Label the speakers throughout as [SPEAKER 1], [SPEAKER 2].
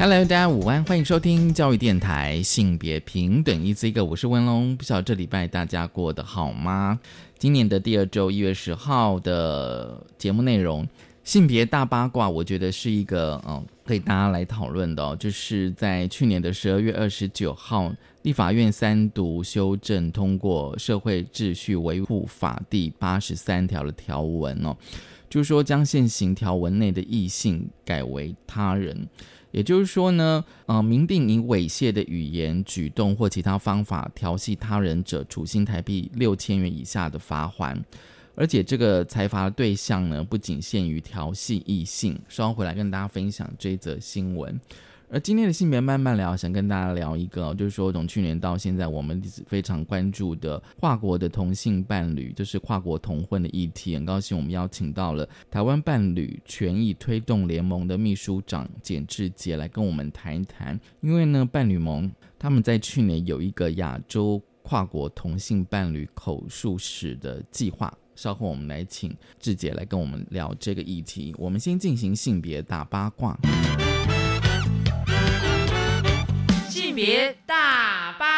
[SPEAKER 1] Hello，大家午安，欢迎收听教育电台性别平等一 Z 个，我是文龙。不晓得这礼拜大家过得好吗？今年的第二周一月十号的节目内容，性别大八卦，我觉得是一个嗯，可以大家来讨论的哦。就是在去年的十二月二十九号，立法院三读修正通过《社会秩序维护法》第八十三条的条文哦，就是说将现行条文内的异性改为他人。也就是说呢，呃，明定以猥亵的语言、举动或其他方法调戏他人者，处新台币六千元以下的罚款。而且这个财罚的对象呢，不仅限于调戏异性。稍后回来跟大家分享这则新闻。而今天的性别慢慢聊，想跟大家聊一个，就是说从去年到现在，我们非常关注的跨国的同性伴侣，就是跨国同婚的议题。很高兴我们邀请到了台湾伴侣权益推动联盟的秘书长简志杰来跟我们谈一谈。因为呢，伴侣盟他们在去年有一个亚洲跨国同性伴侣口述史的计划。稍后我们来请志杰来跟我们聊这个议题。我们先进行性别大八卦。
[SPEAKER 2] 别大巴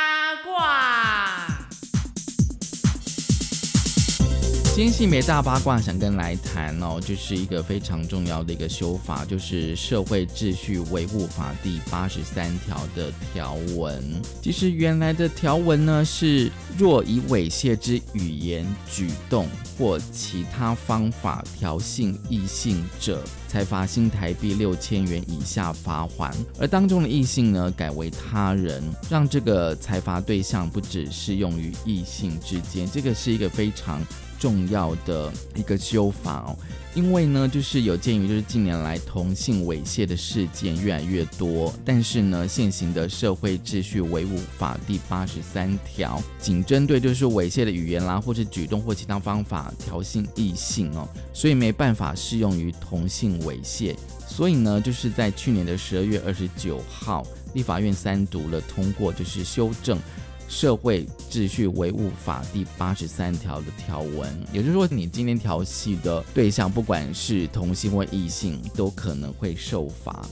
[SPEAKER 1] 今天性别大八卦想跟来谈哦，就是一个非常重要的一个修法，就是《社会秩序维护法》第八十三条的条文。其实原来的条文呢是，若以猥亵之语言、举动或其他方法挑衅异性者。才罚新台币六千元以下罚还，而当中的异性呢改为他人，让这个财罚对象不只适用于异性之间，这个是一个非常。重要的一个修法哦，因为呢，就是有鉴于就是近年来同性猥亵的事件越来越多，但是呢，现行的社会秩序维护法第八十三条仅针对就是猥亵的语言啦，或是举动或其他方法挑衅异性哦，所以没办法适用于同性猥亵，所以呢，就是在去年的十二月二十九号，立法院三读了通过，就是修正。社会秩序维护法第八十三条的条文，也就是说，你今天调戏的对象，不管是同性或异性，都可能会受罚。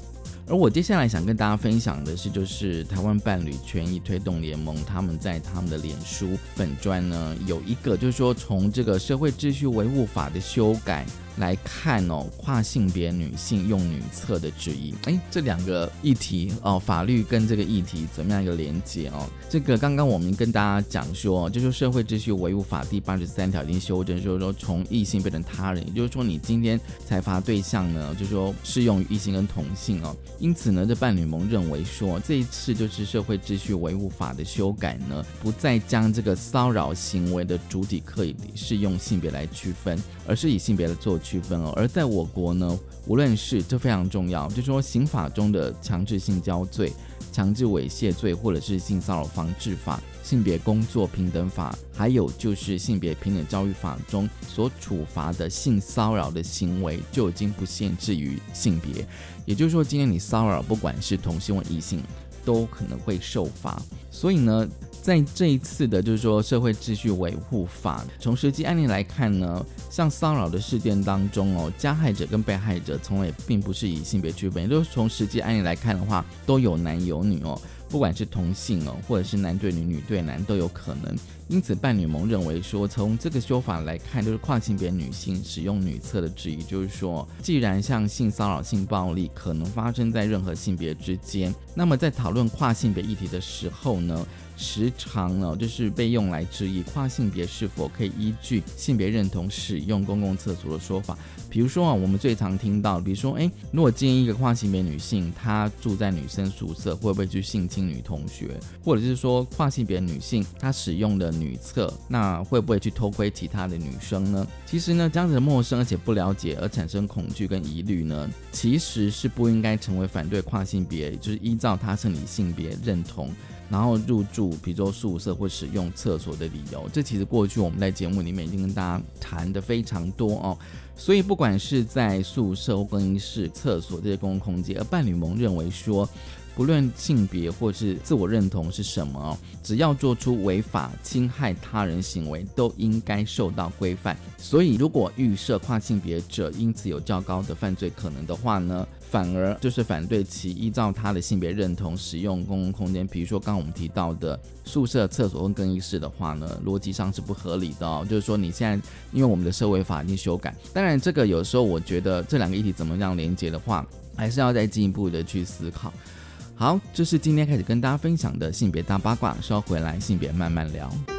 [SPEAKER 1] 而我接下来想跟大家分享的是，就是台湾伴侣权益推动联盟，他们在他们的脸书粉专呢，有一个就是说，从这个社会秩序维护法的修改。来看哦，跨性别女性用女厕的质疑，哎，这两个议题哦，法律跟这个议题怎么样一个连接哦？这个刚刚我们跟大家讲说，就是社会秩序维护法第八十三条已经修正，就是说从异性变成他人，也就是说你今天裁罚对象呢，就是说适用于异性跟同性哦。因此呢，这伴侣盟认为说，这一次就是社会秩序维护法的修改呢，不再将这个骚扰行为的主体可以是用性别来区分，而是以性别来做。区分哦，而在我国呢，无论是这非常重要，就说刑法中的强制性交罪、强制猥亵罪，或者是性骚扰防治法、性别工作平等法，还有就是性别平等教育法中所处罚的性骚扰的行为，就已经不限制于性别。也就是说，今天你骚扰，不管是同性或异性，都可能会受罚。所以呢。在这一次的，就是说社会秩序维护法，从实际案例来看呢，像骚扰的事件当中哦，加害者跟被害者从来并不是以性别区分，也就是从实际案例来看的话，都有男有女哦。不管是同性哦，或者是男对女、女对男都有可能。因此，伴侣盟认为说，从这个修法来看，就是跨性别女性使用女厕的质疑，就是说，既然像性骚扰、性暴力可能发生在任何性别之间，那么在讨论跨性别议题的时候呢，时常呢就是被用来质疑跨性别是否可以依据性别认同使用公共厕所的说法。比如说啊，我们最常听到，比如说，哎，如果建议一个跨性别女性，她住在女生宿舍，会不会去性侵女同学？或者是说，跨性别女性她使用的女厕，那会不会去偷窥其他的女生呢？其实呢，这样子的陌生而且不了解而产生恐惧跟疑虑呢，其实是不应该成为反对跨性别，就是依照她生理性别认同。然后入住，比如说宿舍或使用厕所的理由。这其实过去我们在节目里面已经跟大家谈的非常多哦。所以不管是在宿舍或、更衣室、厕所这些公共空间，而伴侣盟认为说。不论性别或是自我认同是什么，只要做出违法侵害他人行为，都应该受到规范。所以，如果预设跨性别者因此有较高的犯罪可能的话呢，反而就是反对其依照他的性别认同使用公共空间，比如说刚刚我们提到的宿舍、厕所跟更衣室的话呢，逻辑上是不合理的哦。就是说，你现在因为我们的社会法已经修改，当然这个有时候我觉得这两个议题怎么样连接的话，还是要再进一步的去思考。好，这是今天开始跟大家分享的性别大八卦，稍回来性别慢慢聊。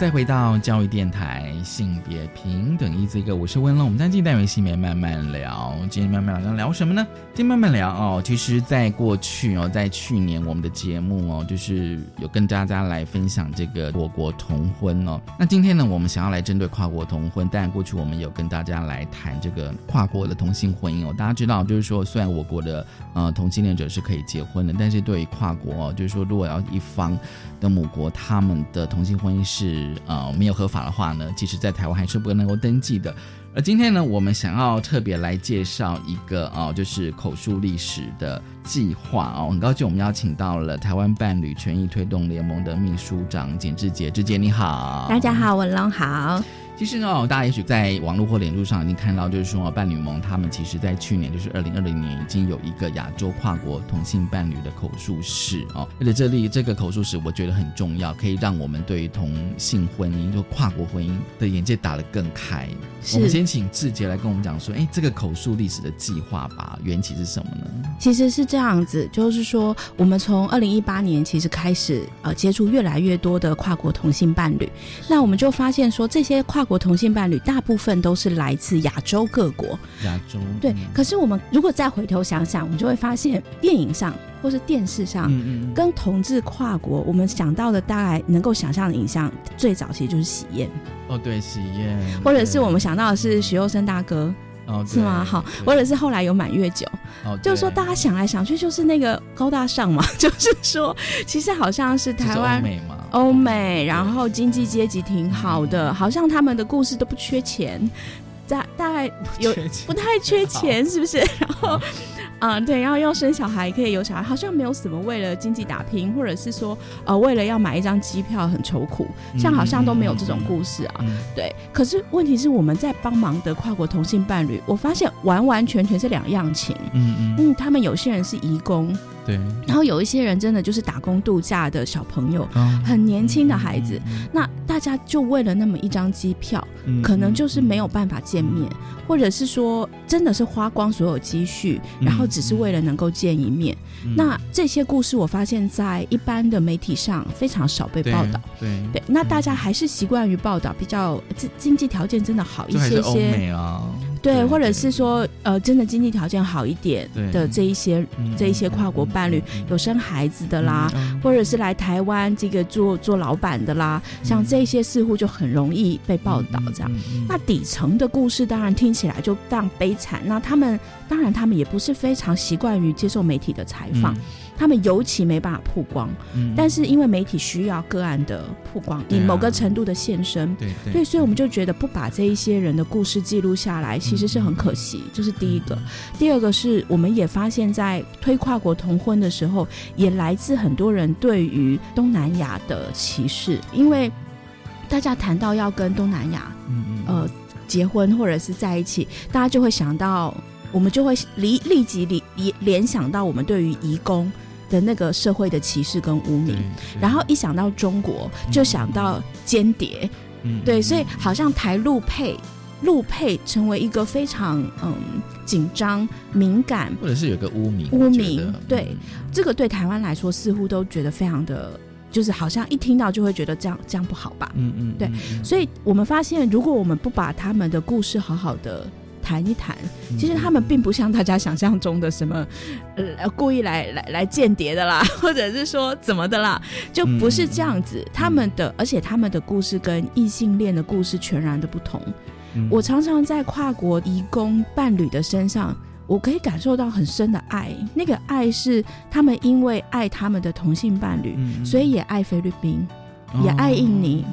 [SPEAKER 1] 再回到教育电台，性别平等一这个，我是温龙。我们在这单元性别慢慢聊，今天慢慢聊聊什么呢？今天慢慢聊哦。其实，在过去哦，在去年我们的节目哦，就是有跟大家来分享这个我国同婚哦。那今天呢，我们想要来针对跨国同婚，当然过去我们有跟大家来谈这个跨国的同性婚姻哦。大家知道，就是说，虽然我国的呃同性恋者是可以结婚的，但是对于跨国哦，就是说，如果要一方的母国他们的同性婚姻是呃没有合法的话呢，其实在台湾还是不能够登记的。而今天呢，我们想要特别来介绍一个哦，就是口述历史的计划哦。很高兴我们邀请到了台湾伴侣权益推动联盟的秘书长简志杰，志杰你好，
[SPEAKER 3] 大家好，文龙好。
[SPEAKER 1] 其实呢，大家也许在网络或脸书上已经看到，就是说伴侣盟他们其实在去年，就是二零二零年，已经有一个亚洲跨国同性伴侣的口述史哦。而且这里这个口述史，我觉得很重要，可以让我们对于同性婚姻就跨国婚姻的眼界打得更开。我们先请志杰来跟我们讲说，哎，这个口述历史的计划吧，缘起是什么呢？
[SPEAKER 3] 其实是这样子，就是说我们从二零一八年其实开始呃接触越来越多的跨国同性伴侣，那我们就发现说这些跨国同性伴侣大部分都是来自亚洲各国。
[SPEAKER 1] 亚洲
[SPEAKER 3] 对，可是我们如果再回头想想，我们就会发现电影上或是电视上，跟同志跨国，我们想到的大概能够想象的影像，最早其实就是喜宴。
[SPEAKER 1] 哦，对，喜宴，
[SPEAKER 3] 或者是我们想到的是徐佑生大哥。是吗？好，或者是后来有满月酒，就是说大家想来想去，就是那个高大上嘛，就是说其实好像是台湾欧美，然后经济阶级挺好的，好像他们的故事都不缺钱，大大概有不太缺钱，是不是？然后。嗯，对，然后要生小孩可以有小孩，好像没有什么为了经济打拼，或者是说呃为了要买一张机票很愁苦，像好像都没有这种故事啊。对，可是问题是我们在帮忙的跨国同性伴侣，我发现完完全全是两样情。嗯嗯，嗯，他们有些人是移工。
[SPEAKER 1] 对，
[SPEAKER 3] 然后有一些人真的就是打工度假的小朋友，很年轻的孩子，那大家就为了那么一张机票，可能就是没有办法见面，或者是说真的是花光所有积蓄，然后只是为了能够见一面。那这些故事我发现，在一般的媒体上非常少被报道。
[SPEAKER 1] 对
[SPEAKER 3] 对，那大家还是习惯于报道比较经经济条件真的好一些些。对，或者是说，呃，真的经济条件好一点的这一些这一些跨国伴侣，有生孩子的啦，或者是来台湾这个做做老板的啦，像这些似乎就很容易被报道这样。那底层的故事当然听起来就非常悲惨。那他们当然他们也不是非常习惯于接受媒体的采访。他们尤其没办法曝光，但是因为媒体需要个案的曝光，以某个程度的现身，
[SPEAKER 1] 对对，
[SPEAKER 3] 所以我们就觉得不把这一些人的故事记录下来，其实是很可惜。这是第一个，第二个是我们也发现，在推跨国同婚的时候，也来自很多人对于东南亚的歧视，因为大家谈到要跟东南亚，呃，结婚或者是在一起，大家就会想到，我们就会立立即联联联想到我们对于移工。的那个社会的歧视跟污名，然后一想到中国，就想到间谍，嗯，对，所以好像台陆配陆配成为一个非常嗯紧张敏感，
[SPEAKER 1] 或者是有个污名
[SPEAKER 3] 污名，对。这个对台湾来说似乎都觉得非常的。就是好像一听到就会觉得这样这样不好吧？嗯嗯，对，所以我们发现，如果我们不把他们的故事好好的谈一谈，其实他们并不像大家想象中的什么呃故意来来来间谍的啦，或者是说怎么的啦，就不是这样子。他们的而且他们的故事跟异性恋的故事全然的不同。我常常在跨国移工伴侣的身上。我可以感受到很深的爱，那个爱是他们因为爱他们的同性伴侣，所以也爱菲律宾，也爱印尼。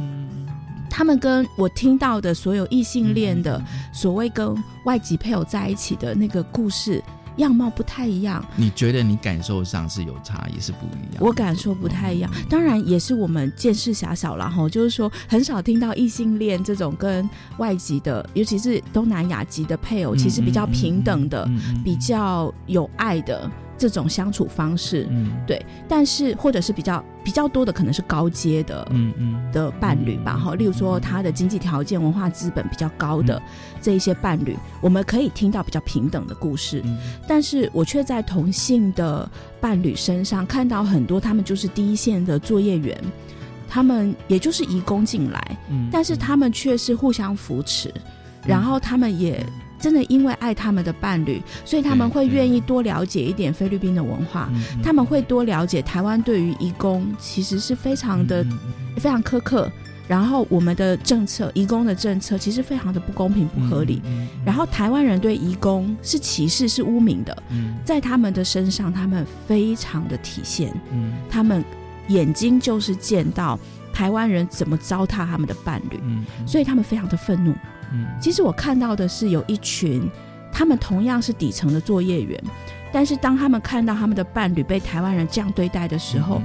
[SPEAKER 3] 他们跟我听到的所有异性恋的所谓跟外籍配偶在一起的那个故事。样貌不太一样，
[SPEAKER 1] 你觉得你感受上是有差也，是不一样？
[SPEAKER 3] 我感受不太一样，当然也是我们见识狭小了哈。就是说，很少听到异性恋这种跟外籍的，尤其是东南亚籍的配偶，其实比较平等的，比较有爱的。这种相处方式，嗯，对，但是或者是比较比较多的，可能是高阶的，嗯嗯。的伴侣吧，哈，例如说他的经济条件、文化资本比较高的这一些伴侣，我们可以听到比较平等的故事，但是我却在同性的伴侣身上看到很多，他们就是第一线的作业员，他们也就是移工进来，嗯，但是他们却是互相扶持，然后他们也。真的因为爱他们的伴侣，所以他们会愿意多了解一点菲律宾的文化，他们会多了解台湾对于移工其实是非常的非常苛刻，然后我们的政策移工的政策其实非常的不公平不合理，然后台湾人对移工是歧视是污名的，在他们的身上他们非常的体现，他们眼睛就是见到台湾人怎么糟蹋他们的伴侣，所以他们非常的愤怒。其实我看到的是有一群，他们同样是底层的作业员，但是当他们看到他们的伴侣被台湾人这样对待的时候。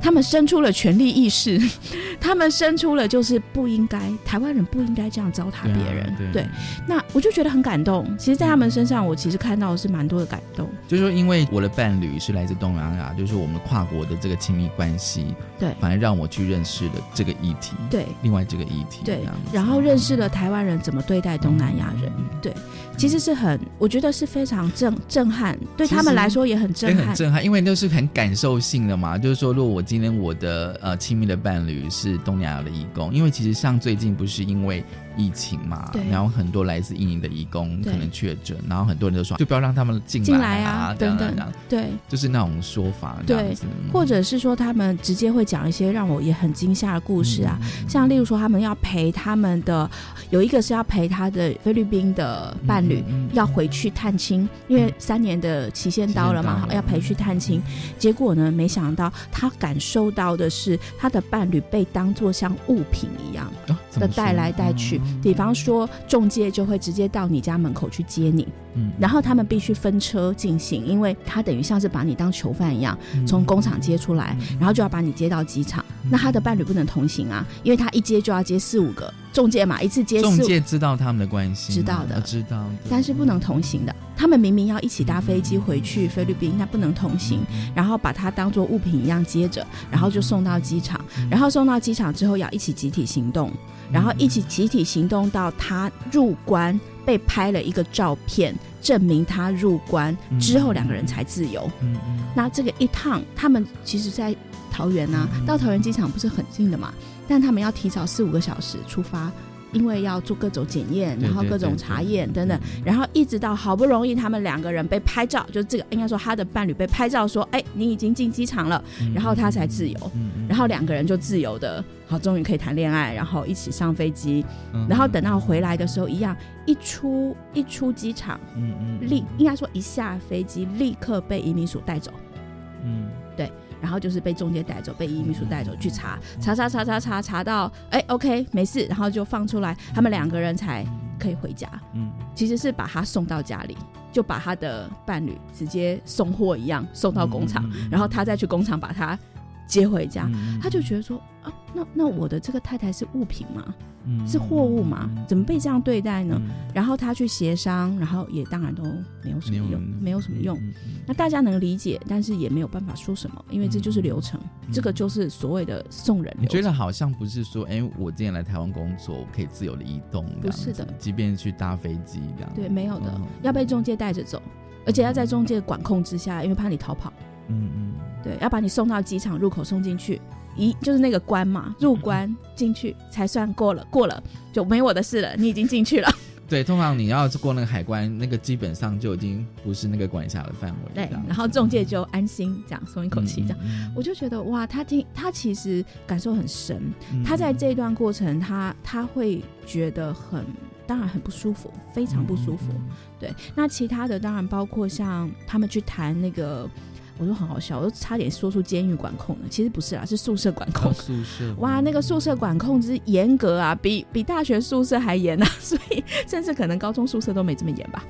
[SPEAKER 3] 他们生出了权力意识，他们生出了就是不应该台湾人不应该这样糟蹋别人。对，那我就觉得很感动。其实，在他们身上，我其实看到的是蛮多的感动。
[SPEAKER 1] 就是说，因为我的伴侣是来自东南亚，就是我们跨国的这个亲密关系，
[SPEAKER 3] 对，
[SPEAKER 1] 反而让我去认识了这个议题。
[SPEAKER 3] 对，
[SPEAKER 1] 另外这个议题，
[SPEAKER 3] 对，然后认识了台湾人怎么对待东南亚人。对，其实是很，我觉得是非常震震撼，对他们来说也很震撼，很
[SPEAKER 1] 震撼，因为都是很感受性的嘛。就是说，如果我今天我的呃亲密的伴侣是东南亚的义工，因为其实像最近不是因为疫情嘛，然后很多来自印尼的义工可能确诊，然后很多人都说就不要让他们进来啊等等，
[SPEAKER 3] 对，
[SPEAKER 1] 就是那种说法，对，
[SPEAKER 3] 或者是说他们直接会讲一些让我也很惊吓的故事啊，像例如说他们要陪他们的有一个是要陪他的菲律宾的伴侣要回去探亲，因为三年的期限到了嘛，要陪去探亲，结果呢，没想到。他感受到的是，他的伴侣被当作像物品一样的带来带去。比方说，中介就会直接到你家门口去接你，嗯，然后他们必须分车进行，因为他等于像是把你当囚犯一样，从工厂接出来，然后就要把你接到机场。那他的伴侣不能同行啊，因为他一接就要接四五个中介嘛，一次接。
[SPEAKER 1] 中介知道他们的关系，
[SPEAKER 3] 知道的，
[SPEAKER 1] 知道，
[SPEAKER 3] 但是不能同行的。他们明明要一起搭飞机回去菲律宾，那不能同行，然后把它当做物品一样接着，然后就送到机场，然后送到机场之后要一起集体行动，然后一起集体行动到他入关被拍了一个照片，证明他入关之后两个人才自由。那这个一趟，他们其实在桃园啊，到桃园机场不是很近的嘛，但他们要提早四五个小时出发。因为要做各种检验，然后各种查验等等，然后一直到好不容易他们两个人被拍照，就这个应该说他的伴侣被拍照说，哎，你已经进机场了，然后他才自由，然后两个人就自由的，好，终于可以谈恋爱，然后一起上飞机，然后等到回来的时候一样，一出一出机场，嗯嗯，立应该说一下飞机立刻被移民署带走，嗯，对。然后就是被中介带走，被移民署带走去查查查查查查查到，哎，OK，没事，然后就放出来，他们两个人才可以回家。嗯，其实是把他送到家里，就把他的伴侣直接送货一样送到工厂，然后他再去工厂把他接回家。他就觉得说，啊，那那我的这个太太是物品吗？是货物嘛？怎么被这样对待呢？然后他去协商，然后也当然都没有什么用，没有什么用。那大家能理解，但是也没有办法说什么，因为这就是流程，这个就是所谓的送人。
[SPEAKER 1] 你觉得好像不是说，哎，我今天来台湾工作，我可以自由的移动，
[SPEAKER 3] 不是的，
[SPEAKER 1] 即便去搭飞机这样，
[SPEAKER 3] 对，没有的，要被中介带着走，而且要在中介管控之下，因为怕你逃跑。嗯嗯，对，要把你送到机场入口送进去。一就是那个关嘛，入关进去才算过了，过了就没我的事了，你已经进去了。
[SPEAKER 1] 对，通常你要是过那个海关，那个基本上就已经不是那个管辖的范围。
[SPEAKER 3] 对，然后中介就安心这样松一口气，这样我就觉得哇，他听他其实感受很深，他在这段过程，他他会觉得很当然很不舒服，非常不舒服。对，那其他的当然包括像他们去谈那个。我说很好笑，我都差点说出监狱管控了。其实不是啦，是宿舍管控。
[SPEAKER 1] 宿舍
[SPEAKER 3] 哇，那个宿舍管控之严格啊，比比大学宿舍还严啊，所以甚至可能高中宿舍都没这么严吧。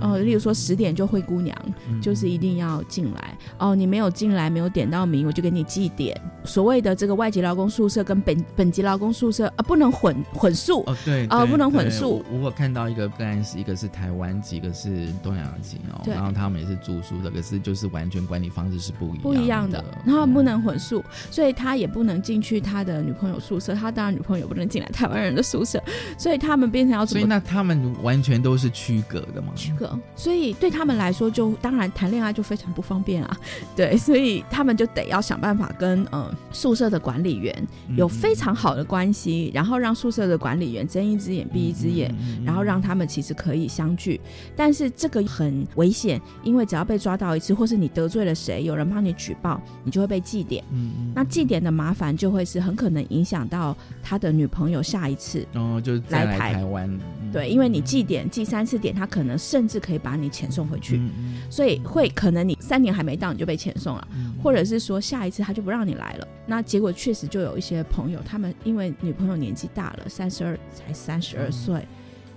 [SPEAKER 3] 哦，例如说十点就灰姑娘，就是一定要进来。哦，你没有进来，没有点到名，我就给你记点。所谓的这个外籍劳工宿舍跟本本籍劳工宿舍啊，不能混混宿。
[SPEAKER 1] 哦，对，
[SPEAKER 3] 哦，不能混宿。
[SPEAKER 1] 我看到一个个案是一个是台湾籍，一个是东南亚籍哦，然后他们也是住宿的，可是就是完全管理。方式是不一
[SPEAKER 3] 不一样的，然后不能混宿，所以他也不能进去他的女朋友宿舍，他当然女朋友不能进来台湾人的宿舍，所以他们变成要怎
[SPEAKER 1] 么？所以那他们完全都是区隔的吗？
[SPEAKER 3] 区隔，所以对他们来说，就当然谈恋爱就非常不方便啊。对，所以他们就得要想办法跟呃宿舍的管理员有非常好的关系，然后让宿舍的管理员睁一只眼闭一只眼，然后让他们其实可以相聚。但是这个很危险，因为只要被抓到一次，或是你得罪了。谁有人帮你举报，你就会被记点。嗯嗯，那记点的麻烦就会是很可能影响到他的女朋友下一次
[SPEAKER 1] 哦，就来台湾。
[SPEAKER 3] 对，因为你记点记三次点，他可能甚至可以把你遣送回去。所以会可能你三年还没到你就被遣送了，或者是说下一次他就不让你来了。那结果确实就有一些朋友，他们因为女朋友年纪大了，三十二才三十二岁。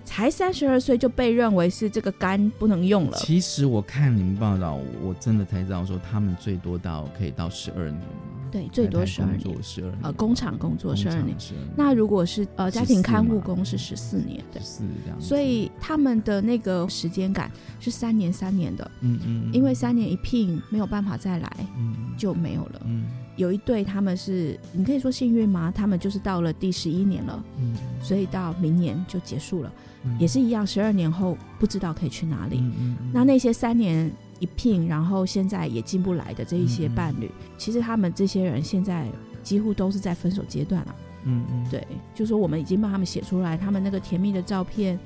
[SPEAKER 3] 才三十二岁就被认为是这个肝不能用了。
[SPEAKER 1] 其实我看你们报道，我真的才知道说他们最多到可以到十二年。
[SPEAKER 3] 对，最多十二年。
[SPEAKER 1] 十二年。
[SPEAKER 3] 呃，工厂工作十二年。那如果是呃家庭看护工是十四年。
[SPEAKER 1] 十四这样。
[SPEAKER 3] 所以他们的那个时间感是三年三年的。嗯嗯。因为三年一聘没有办法再来，就没有了。嗯。有一对他们是，你可以说幸运吗？他们就是到了第十一年了。嗯。所以到明年就结束了。也是一样，十二年后不知道可以去哪里。那那些三年一聘，然后现在也进不来的这一些伴侣，其实他们这些人现在几乎都是在分手阶段了。嗯嗯，对，就说我们已经帮他们写出来，他们那个甜蜜的照片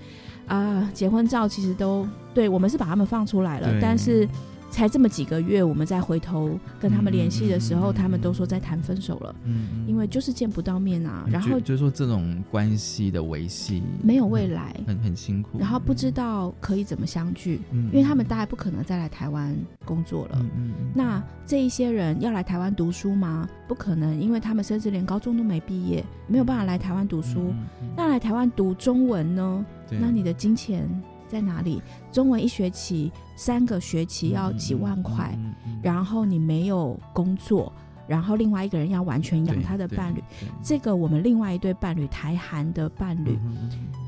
[SPEAKER 3] 啊，结婚照其实都对我们是把他们放出来了，但是。才这么几个月，我们再回头跟他们联系的时候，他们都说在谈分手了。嗯，因为就是见不到面啊。然后
[SPEAKER 1] 就是说这种关系的维系
[SPEAKER 3] 没有未来，
[SPEAKER 1] 很很辛苦。
[SPEAKER 3] 然后不知道可以怎么相聚，因为他们大概不可能再来台湾工作了。嗯那这一些人要来台湾读书吗？不可能，因为他们甚至连高中都没毕业，没有办法来台湾读书。那来台湾读中文呢？那你的金钱？在哪里？中文一学期三个学期要几万块，然后你没有工作，然后另外一个人要完全养他的伴侣。这个我们另外一对伴侣台韩的伴侣，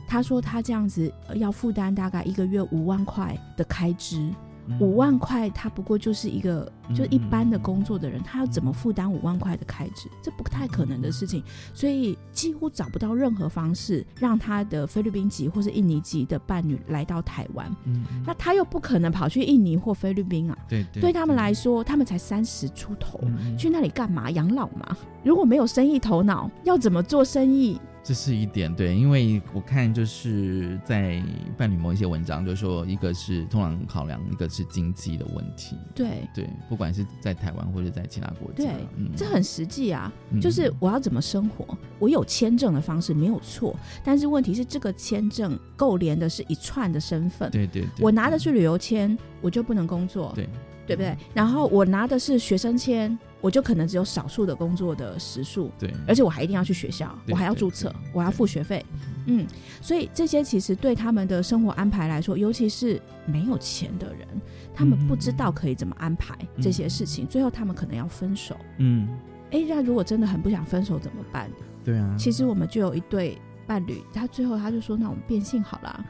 [SPEAKER 3] 他说他这样子要负担大概一个月五万块的开支。五万块，他不过就是一个就一般的工作的人，他要怎么负担五万块的开支？这不太可能的事情，所以几乎找不到任何方式让他的菲律宾籍或是印尼籍的伴侣来到台湾。嗯，那他又不可能跑去印尼或菲律宾啊。
[SPEAKER 1] 对，
[SPEAKER 3] 对他们来说，他们才三十出头，去那里干嘛？养老嘛？如果没有生意头脑，要怎么做生意？
[SPEAKER 1] 这是一点对，因为我看就是在伴侣某一些文章，就说一个是通常考量，一个是经济的问题。
[SPEAKER 3] 对
[SPEAKER 1] 对，不管是在台湾或者在其他国家，
[SPEAKER 3] 对，这很实际啊。就是我要怎么生活，我有签证的方式没有错，但是问题是这个签证够连的是一串的身份。
[SPEAKER 1] 对对，
[SPEAKER 3] 我拿的是旅游签，我就不能工作。
[SPEAKER 1] 对。
[SPEAKER 3] 对不对？然后我拿的是学生签，我就可能只有少数的工作的时数。
[SPEAKER 1] 对，
[SPEAKER 3] 而且我还一定要去学校，我还要注册，我要付学费。嗯，所以这些其实对他们的生活安排来说，尤其是没有钱的人，他们不知道可以怎么安排这些事情，最后他们可能要分手。嗯，哎，那如果真的很不想分手怎么办？
[SPEAKER 1] 对啊，
[SPEAKER 3] 其实我们就有一对。伴侣，他最后他就说：“那我们变性好了。”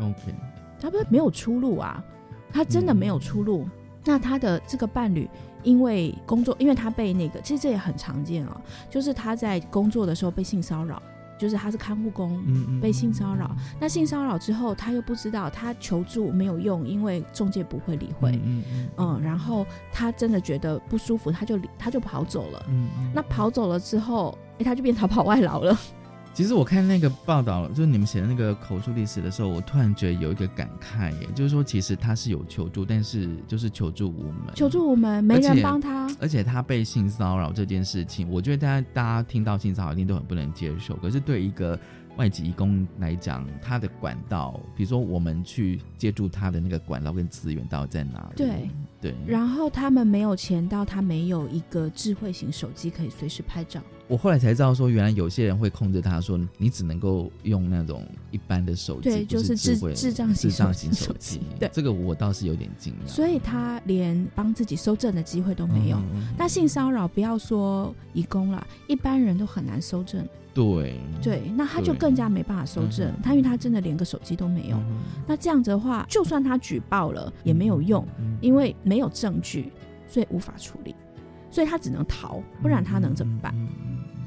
[SPEAKER 1] OK，
[SPEAKER 3] 他不是没有出路啊，他真的没有出路。那他的这个伴侣因为工作，因为他被那个，其实这也很常见啊，就是他在工作的时候被性骚扰。就是他是看护工，被性骚扰。那性骚扰之后，他又不知道他求助没有用，因为中介不会理会。嗯，然后他真的觉得不舒服，他就他就跑走了。嗯，那跑走了之后，哎，他就变逃跑外劳了。
[SPEAKER 1] 其实我看那个报道，就是你们写的那个口述历史的时候，我突然觉得有一个感慨，耶，就是说其实他是有求助，但是就是求助无门，
[SPEAKER 3] 求助无门，没人帮他。
[SPEAKER 1] 而且他被性骚扰这件事情，我觉得大家大家听到性骚扰一定都很不能接受。可是对一个外籍义工来讲，他的管道，比如说我们去借助他的那个管道跟资源到底在哪里？
[SPEAKER 3] 对
[SPEAKER 1] 对。
[SPEAKER 3] 然后他们没有钱到，他没有一个智慧型手机可以随时拍照。
[SPEAKER 1] 我后来才知道，说原来有些人会控制他，说你只能够用那种一般的手机，
[SPEAKER 3] 对，就是智智障型手机。对，
[SPEAKER 1] 这个我倒是有点惊讶。
[SPEAKER 3] 所以他连帮自己搜证的机会都没有。那性骚扰不要说义工了，一般人都很难搜证。
[SPEAKER 1] 对
[SPEAKER 3] 对，那他就更加没办法搜证，他因为他真的连个手机都没有。那这样子的话，就算他举报了也没有用，因为没有证据，所以无法处理。所以他只能逃，不然他能怎么办？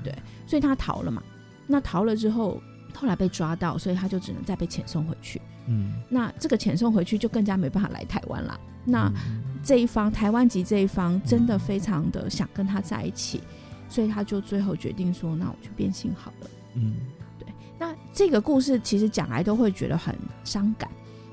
[SPEAKER 3] 对，所以他逃了嘛。那逃了之后，后来被抓到，所以他就只能再被遣送回去。嗯，那这个遣送回去就更加没办法来台湾了。那这一方台湾籍这一方真的非常的想跟他在一起，所以他就最后决定说：“那我就变性好了。”嗯，对。那这个故事其实讲来都会觉得很伤感。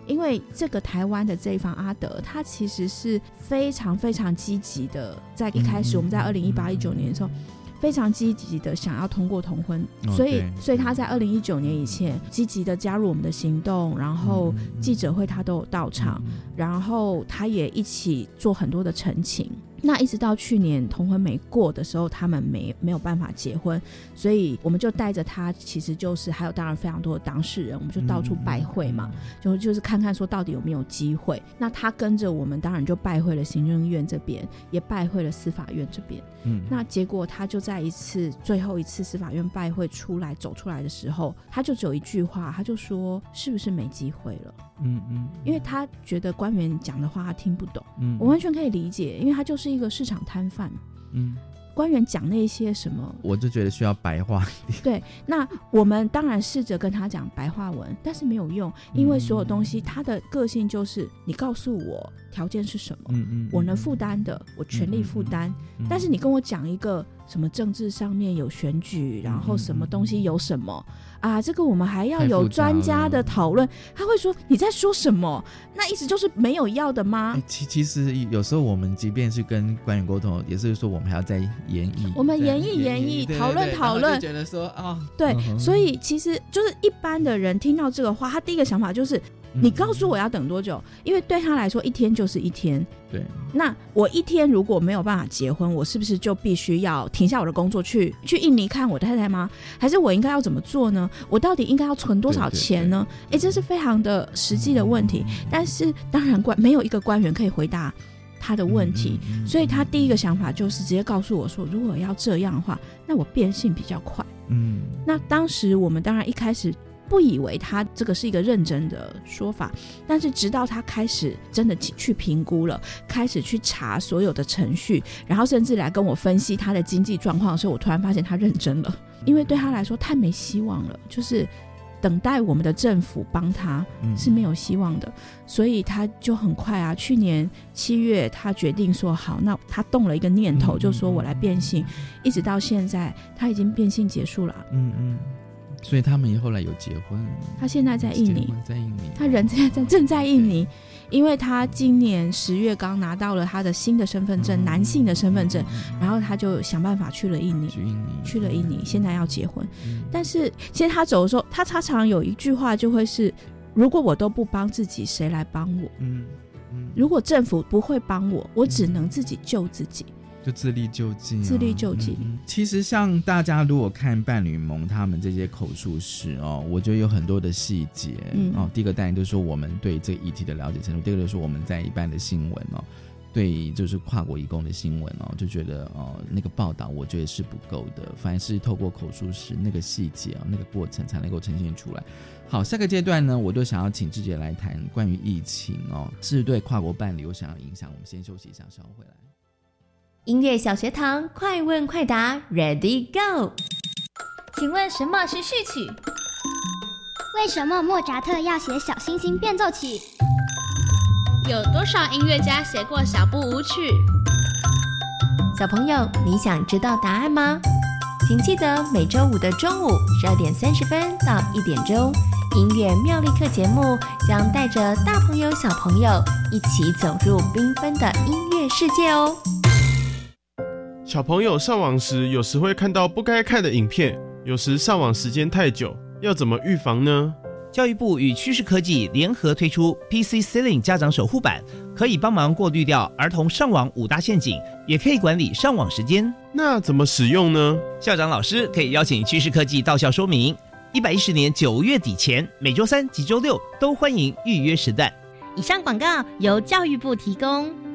[SPEAKER 3] 因为这个台湾的这一方阿德，他其实是非常非常积极的，在一开始我们在二零一八一九年的时候，非常积极的想要通过同婚，所以所以他在二零一九年以前积极的加入我们的行动，然后记者会他都有到场，然后他也一起做很多的陈情。那一直到去年同婚没过的时候，他们没没有办法结婚，所以我们就带着他，其实就是还有当然非常多的当事人，我们就到处拜会嘛，就就是看看说到底有没有机会。那他跟着我们，当然就拜会了行政院这边，也拜会了司法院这边。嗯，那结果他就在一次最后一次司法院拜会出来走出来的时候，他就只有一句话，他就说：“是不是没机会了？”嗯嗯，因为他觉得官员讲的话他听不懂，嗯，我完全可以理解，因为他就是一个市场摊贩，嗯，官员讲那些什么，
[SPEAKER 1] 我就觉得需要白话。
[SPEAKER 3] 对，那我们当然试着跟他讲白话文，但是没有用，因为所有东西他的个性就是你告诉我条件是什么，嗯嗯，我能负担的，我全力负担，但是你跟我讲一个什么政治上面有选举，然后什么东西有什么。啊，这个我们还要有专家的讨论。他会说你在说什么？那意思就是没有要的吗？
[SPEAKER 1] 其其实有时候我们即便是跟官员沟通，也是说我们还要再演绎。
[SPEAKER 3] 我们演绎演绎，讨论讨论，
[SPEAKER 1] 觉得说啊，
[SPEAKER 3] 对，所以其实就是一般的人听到这个话，他第一个想法就是。你告诉我要等多久？因为对他来说，一天就是一天。
[SPEAKER 1] 对。
[SPEAKER 3] 那我一天如果没有办法结婚，我是不是就必须要停下我的工作去去印尼看我太太吗？还是我应该要怎么做呢？我到底应该要存多少钱呢？哎，这是非常的实际的问题。但是当然官没有一个官员可以回答他的问题，所以他第一个想法就是直接告诉我说，如果要这样的话，那我变性比较快。嗯。那当时我们当然一开始。不以为他这个是一个认真的说法，但是直到他开始真的去评估了，开始去查所有的程序，然后甚至来跟我分析他的经济状况的时候，我突然发现他认真了，因为对他来说太没希望了，就是等待我们的政府帮他是没有希望的，所以他就很快啊，去年七月他决定说好，那他动了一个念头，就说我来变性，一直到现在他已经变性结束了，嗯嗯。
[SPEAKER 1] 所以他们后来有结婚。
[SPEAKER 3] 他现在在印尼，
[SPEAKER 1] 在印尼。
[SPEAKER 3] 他人现在在正在印尼，因为他今年十月刚拿到了他的新的身份证，男性的身份证，然后他就想办法去了印尼，
[SPEAKER 1] 去印尼，
[SPEAKER 3] 去了印尼，现在要结婚。但是其实他走的时候，他常常有一句话就会是：如果我都不帮自己，谁来帮我？嗯嗯。如果政府不会帮我，我只能自己救自己。
[SPEAKER 1] 就自力救济，
[SPEAKER 3] 自力救济。
[SPEAKER 1] 其实像大家如果看伴侣盟他们这些口述史哦，我觉得有很多的细节嗯哦。第一个当然就是说我们对这个议题的了解程度，第二个就是我们在一般的新闻哦对，就是跨国义工的新闻哦，就觉得哦，那个报道我觉得是不够的，反而是透过口述史那个细节啊，那个过程才能够呈现出来。好，下个阶段呢，我就想要请志杰来谈关于疫情哦，是对跨国伴侣有想要影响。我们先休息一下，稍后回来。
[SPEAKER 4] 音乐小学堂，快问快答，Ready Go？请问什么是序曲？
[SPEAKER 5] 为什么莫扎特要写小星星变奏曲？
[SPEAKER 6] 有多少音乐家写过小步舞曲？
[SPEAKER 4] 小朋友，你想知道答案吗？请记得每周五的中午十二点三十分到一点钟，音乐妙力课节目将带着大朋友小朋友一起走入缤纷的音乐世界哦。
[SPEAKER 7] 小朋友上网时，有时会看到不该看的影片，有时上网时间太久，要怎么预防呢？
[SPEAKER 8] 教育部与趋势科技联合推出 PC Ceiling 家长守护版，可以帮忙过滤掉儿童上网五大陷阱，也可以管理上网时间。
[SPEAKER 7] 那怎么使用呢？
[SPEAKER 8] 校长老师可以邀请趋势科技到校说明。一百一十年九月底前，每周三及周六都欢迎预约时段。
[SPEAKER 4] 以上广告由教育部提供。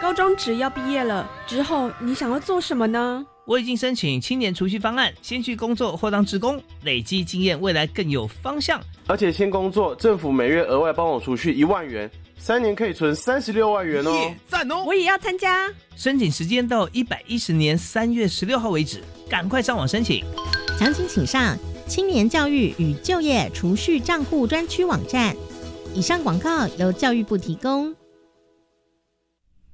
[SPEAKER 9] 高中职要毕业了之后，你想要做什么呢？
[SPEAKER 8] 我已经申请青年储蓄方案，先去工作或当职工，累积经验，未来更有方向。
[SPEAKER 10] 而且先工作，政府每月额外帮我储蓄一万元，三年可以存三十六万元哦！
[SPEAKER 9] 赞哦！我也要参加。
[SPEAKER 8] 申请时间到一百一十年三月十六号为止，赶快上网申请。
[SPEAKER 4] 详情请上青年教育与就业储蓄账户专区网站。以上广告由教育部提供。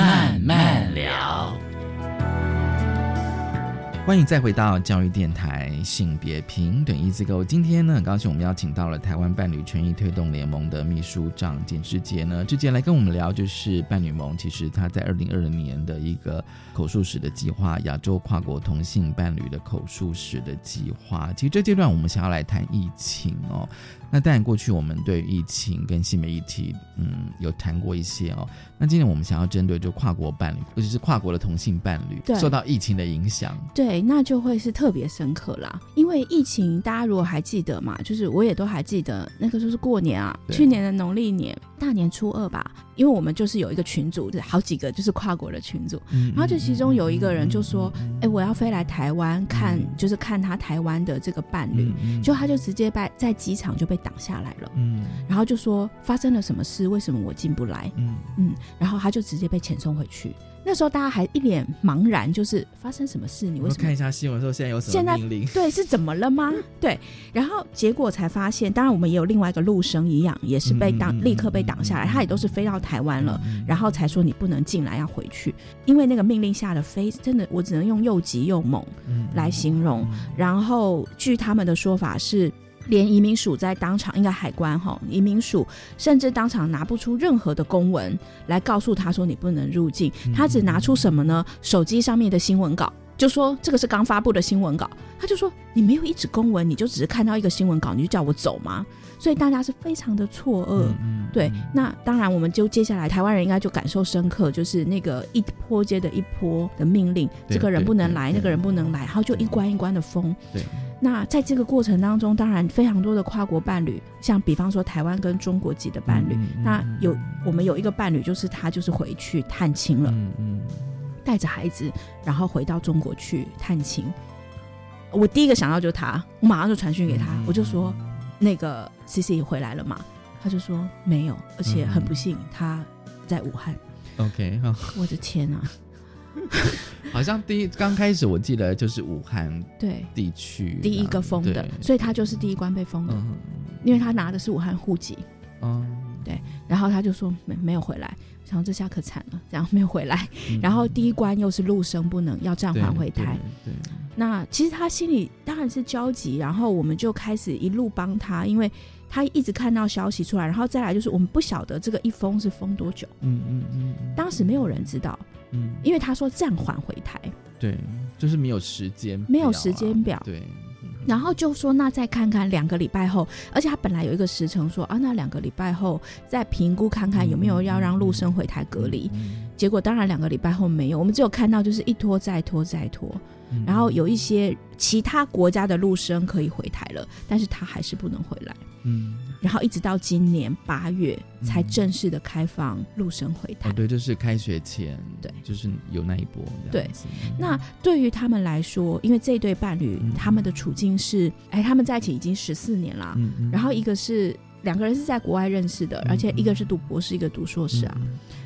[SPEAKER 11] man.
[SPEAKER 1] 欢迎再回到教育电台性别平等一字沟。今天呢，很高兴我们邀请到了台湾伴侣权益推动联盟的秘书长简志杰呢，志杰来跟我们聊，就是伴侣盟其实他在二零二零年的一个口述史的计划，亚洲跨国同性伴侣的口述史的计划。其实这阶段我们想要来谈疫情哦。那当然，过去我们对疫情跟性别议题，嗯，有谈过一些哦。那今天我们想要针对就跨国伴侣，尤其是跨国的同性伴侣，受到疫情的影响，
[SPEAKER 3] 对，那就会是特别深刻啦。因为疫情，大家如果还记得嘛，就是我也都还记得，那个时候是过年啊，去年的农历年大年初二吧。因为我们就是有一个群组，好几个就是跨国的群组，然后就其中有一个人就说：“哎，我要飞来台湾看，就是看他台湾的这个伴侣。”就他就直接在在机场就被挡下来了。嗯，然后就说发生了什么事？为什么我进不来？嗯嗯，然后他就直接被遣送回去。那时候大家还一脸茫然，就是发生什么事？你为什么
[SPEAKER 1] 看一下新闻说现在有什么命令？
[SPEAKER 3] 对，是怎么了吗？对，然后结果才发现，当然我们也有另外一个陆生一样，也是被挡，立刻被挡下来。他也都是飞到台湾了，然后才说你不能进来，要回去，因为那个命令下的飞真的，我只能用又急又猛来形容。然后据他们的说法是。连移民署在当场，应该海关哈，移民署甚至当场拿不出任何的公文来告诉他说你不能入境，他只拿出什么呢？手机上面的新闻稿，就说这个是刚发布的新闻稿，他就说你没有一纸公文，你就只是看到一个新闻稿，你就叫我走吗？所以大家是非常的错愕。对，那当然我们就接下来台湾人应该就感受深刻，就是那个一波接的一波的命令，这个人不能来，那个人不能来，然后就一关一关的封。
[SPEAKER 1] 对。
[SPEAKER 3] 那在这个过程当中，当然非常多的跨国伴侣，像比方说台湾跟中国籍的伴侣，那有我们有一个伴侣，就是他就是回去探亲了，嗯嗯，带着孩子，然后回到中国去探亲。我第一个想到就是他，我马上就传讯给他，我就说那个 C C 回来了嘛，他就说没有，而且很不幸他在武汉。
[SPEAKER 1] OK，
[SPEAKER 3] 我的天哪！
[SPEAKER 1] 好像第一刚开始我记得就是武汉
[SPEAKER 3] 对
[SPEAKER 1] 地区
[SPEAKER 3] 第一个封的，所以他就是第一关被封的。因为他拿的是武汉户籍。嗯，对，然后他就说没没有回来，然后这下可惨了，然后没有回来，然后第一关又是陆生不能，要暂缓回台。
[SPEAKER 1] 对，
[SPEAKER 3] 那其实他心里当然是焦急，然后我们就开始一路帮他，因为他一直看到消息出来，然后再来就是我们不晓得这个一封是封多久。嗯嗯嗯，当时没有人知道，嗯，因为他说暂缓回台。
[SPEAKER 1] 对，就是没有时间，
[SPEAKER 3] 没有时间表。
[SPEAKER 1] 对。
[SPEAKER 3] 然后就说那再看看两个礼拜后，而且他本来有一个时程说啊，那两个礼拜后再评估看看有没有要让陆生回台隔离。结果当然两个礼拜后没有，我们只有看到就是一拖再拖再拖。然后有一些其他国家的陆生可以回台了，但是他还是不能回来。嗯。然后一直到今年八月才正式的开放陆生回台。
[SPEAKER 1] 对，就是开学前，
[SPEAKER 3] 对，
[SPEAKER 1] 就是有那一波。
[SPEAKER 3] 对，那对于他们来说，因为这对伴侣他们的处境是，哎，他们在一起已经十四年了，然后一个是两个人是在国外认识的，而且一个是读博士，一个读硕士啊。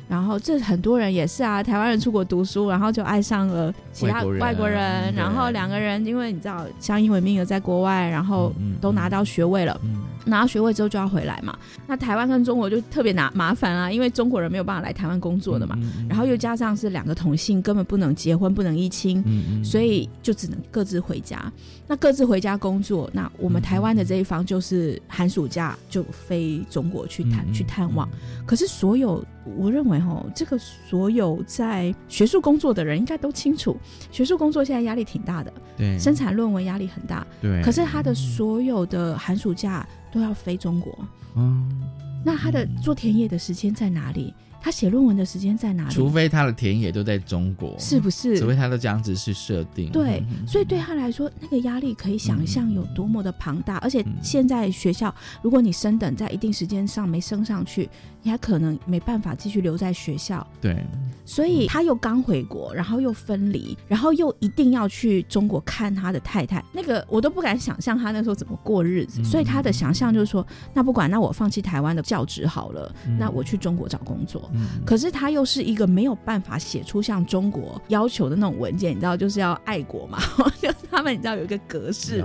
[SPEAKER 3] 然后这很多人也是啊，台湾人出国读书，然后就爱上了其他外国人，然后两个人因为你知道相依为命的在国外，然后都拿到学位了，拿到学位之后就要回来嘛。那台湾跟中国就特别拿麻烦啊，因为中国人没有办法来台湾工作的嘛，然后又加上是两个同性根本不能结婚，不能一亲，所以就只能各自回家。那各自回家工作，那我们台湾的这一方就是寒暑假就飞中国去探去探望。可是所有我认为哈，这个所有在学术工作的人应该都清楚，学术工作现在压力挺大的，
[SPEAKER 1] 对，
[SPEAKER 3] 生产论文压力很大，
[SPEAKER 1] 对。
[SPEAKER 3] 可是他的所有的寒暑假都要飞中国，嗯，那他的做田野的时间在哪里？他写论文的时间在哪里？
[SPEAKER 1] 除非他的田野都在中国，
[SPEAKER 3] 是不是？
[SPEAKER 1] 除非他的这样子是设定。
[SPEAKER 3] 对，所以对他来说，那个压力可以想象有多么的庞大。而且现在学校，如果你升等在一定时间上没升上去，你还可能没办法继续留在学校。
[SPEAKER 1] 对。
[SPEAKER 3] 所以他又刚回国，然后又分离，然后又一定要去中国看他的太太。那个我都不敢想象他那时候怎么过日子。所以他的想象就是说，那不管，那我放弃台湾的教职好了，那我去中国找工作。可是他又是一个没有办法写出像中国要求的那种文件，你知道，就是要爱国嘛，就他们你知道有一个格式，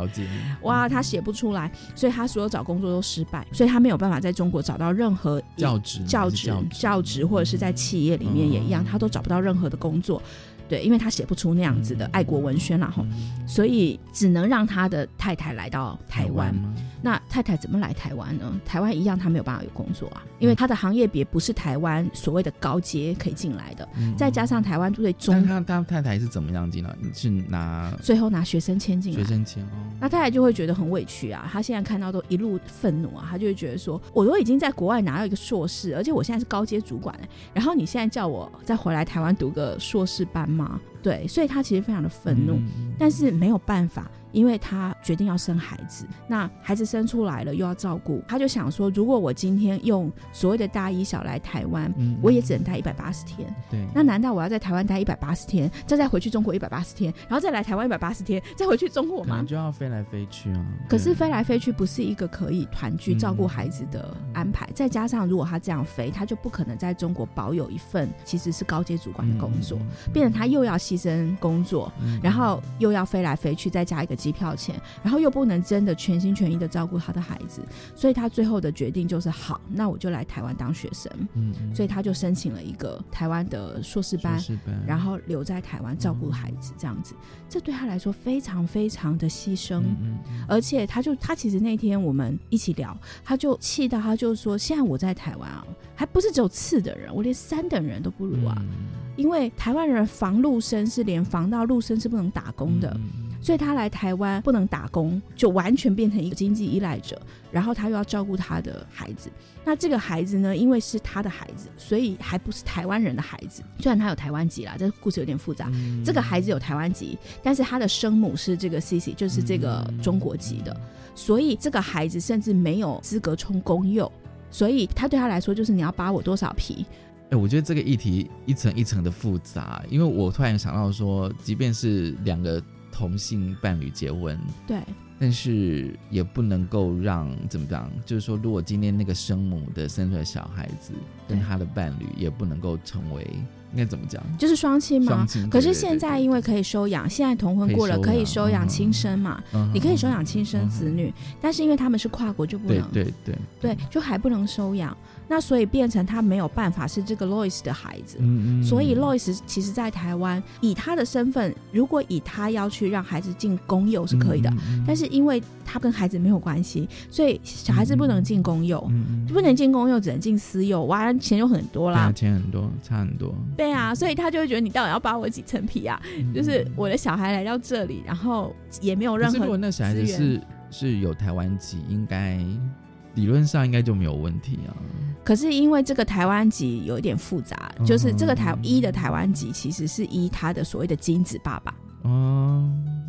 [SPEAKER 3] 哇，他写不出来，所以他所有找工作都失败，所以他没有办法在中国找到任何
[SPEAKER 1] 教职、
[SPEAKER 3] 教职、教职，或者是在企业里面也一样。他都找不到任何的工作，对，因为他写不出那样子的爱国文宣了哈，所以只能让他的太太来到台湾。那太太怎么来台湾呢？台湾一样，他没有办法有工作啊，因为他的行业别不是台湾所谓的高阶可以进来的。再加上台湾对中，
[SPEAKER 1] 他他太太是怎么样进来？是拿
[SPEAKER 3] 最后拿学生签进来，
[SPEAKER 1] 学生签哦。
[SPEAKER 3] 那太太就会觉得很委屈啊，她现在看到都一路愤怒啊，她就会觉得说，我都已经在国外拿到一个硕士，而且我现在是高阶主管，然后你现在叫我再回来台湾读个硕士班吗？对，所以他其实非常的愤怒，但是没有办法。因为他决定要生孩子，那孩子生出来了又要照顾，他就想说，如果我今天用所谓的大一小来台湾，我也只能待一百八十天。
[SPEAKER 1] 对，
[SPEAKER 3] 那难道我要在台湾待一百八十天，再再回去中国一百八十天，然后再来台湾一百八十天，再回去中国吗？
[SPEAKER 1] 就要飞来飞去啊。
[SPEAKER 3] 可是飞来飞去不是一个可以团聚照顾孩子的安排，再加上如果他这样飞，他就不可能在中国保有一份其实是高阶主管的工作，变成他又要牺牲工作，然后又要飞来飞去，再加一个。机票钱，然后又不能真的全心全意的照顾他的孩子，所以他最后的决定就是好，那我就来台湾当学生。嗯，所以他就申请了一个台湾的硕士班，然后留在台湾照顾孩子，这样子，这对他来说非常非常的牺牲。嗯，而且他就他其实那天我们一起聊，他就气到他就说，现在我在台湾啊，还不是只有次等人，我连三等人都不如啊，因为台湾人防陆生是连防到陆生是不能打工的。所以他来台湾不能打工，就完全变成一个经济依赖者。然后他又要照顾他的孩子，那这个孩子呢，因为是他的孩子，所以还不是台湾人的孩子。虽然他有台湾籍啦，这故事有点复杂。这个孩子有台湾籍，但是他的生母是这个 C C，就是这个中国籍的，所以这个孩子甚至没有资格充公幼。所以他对他来说，就是你要扒我多少皮？
[SPEAKER 1] 哎，我觉得这个议题一层一层的复杂，因为我突然想到说，即便是两个。同性伴侣结婚，
[SPEAKER 3] 对，
[SPEAKER 1] 但是也不能够让怎么讲，就是说，如果今天那个生母的生出来小孩子跟他的伴侣也不能够成为，应该怎么讲？
[SPEAKER 3] 就是双亲吗？
[SPEAKER 1] 双亲。
[SPEAKER 3] 可是现在因为可以收养，现在同婚过了，可以收养亲生嘛？你可以收养亲生子女，但是因为他们是跨国，就不能。
[SPEAKER 1] 对对
[SPEAKER 3] 对，就还不能收养。那所以变成他没有办法是这个 Lois 的孩子，所以 Lois 其实，在台湾以他的身份，如果以他要去让孩子进公幼是可以的，但是因为他跟孩子没有关系，所以小孩子不能进公幼，不能进公幼，只能进私幼，哇，钱就很多啦，
[SPEAKER 1] 钱很多，差很多。
[SPEAKER 3] 对啊，所以他就会觉得你到底要扒我几层皮啊？就是我的小孩来到这里，然后也没有任何。
[SPEAKER 1] 如果那小孩子是是有台湾籍，应该理论上应该就没有问题啊。
[SPEAKER 3] 可是因为这个台湾籍有一点复杂，就是这个台一的台湾籍其实是依他的所谓的精子爸爸。哦，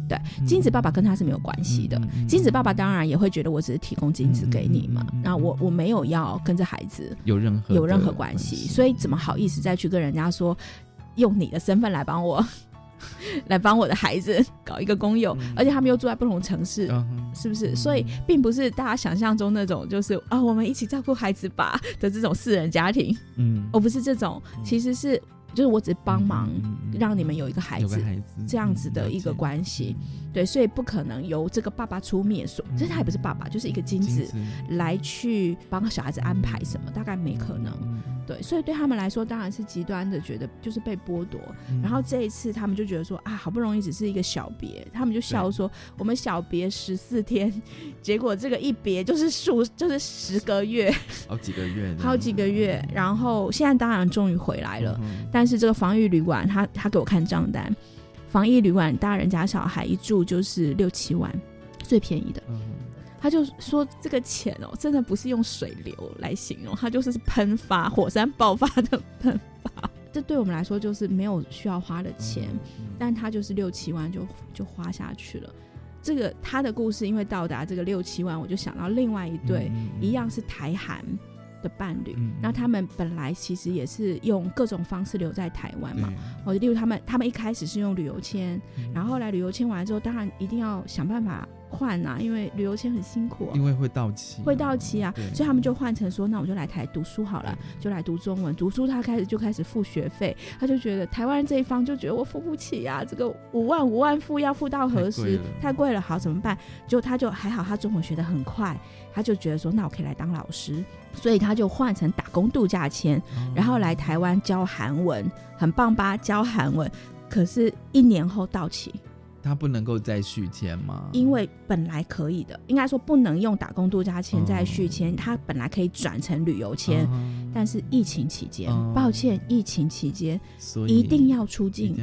[SPEAKER 3] 对，精子爸爸跟他是没有关系的。精子爸爸当然也会觉得我只是提供精子给你嘛，那我我没有要跟这孩子
[SPEAKER 1] 有任何
[SPEAKER 3] 有任何关系，所以怎么好意思再去跟人家说用你的身份来帮我？来帮我的孩子搞一个公幼，而且他们又住在不同城市，是不是？所以并不是大家想象中那种，就是啊，我们一起照顾孩子吧 的这种四人家庭，嗯，而不是这种，其实是就是我只帮忙让你们有一个孩子这样子的一个关系，对，所以不可能由这个爸爸出面说，其实他也不是爸爸，就是一个金子来去帮小孩子安排什么，大概没可能。对，所以对他们来说，当然是极端的，觉得就是被剥夺。然后这一次，他们就觉得说啊，好不容易只是一个小别，他们就笑说，我们小别十四天，结果这个一别就是数，就是十个月，
[SPEAKER 1] 好几个月，
[SPEAKER 3] 好几个月。然后现在当然终于回来了，但是这个防疫旅馆，他他给我看账单，防疫旅馆大人加小孩一住就是六七万，最便宜的。他就说这个钱哦，真的不是用水流来形容，它就是喷发，火山爆发的喷发。这对我们来说就是没有需要花的钱，但他就是六七万就就花下去了。这个他的故事，因为到达这个六七万，我就想到另外一对，一样是台韩的伴侣。那他们本来其实也是用各种方式留在台湾嘛，哦，例如他们他们一开始是用旅游签，然后后来旅游签完之后，当然一定要想办法。换啊，因为旅游签很辛苦，啊
[SPEAKER 1] 因为会到期，
[SPEAKER 3] 会到期啊，所以他们就换成说，那我就来台读书好了，就来读中文，读书他开始就开始付学费，他就觉得台湾这一方就觉得我付不起啊，这个五万五万付要付到何时？太贵了，好怎么办？就他就还好，他中文学的很快，他就觉得说，那我可以来当老师，所以他就换成打工度假签，然后来台湾教韩文，很棒吧？教韩文，可是一年后到期。
[SPEAKER 1] 他不能够再续签吗？
[SPEAKER 3] 因为本来可以的，应该说不能用打工度假签再续签，他本来可以转成旅游签，但是疫情期间，抱歉，疫情期间一定要出境，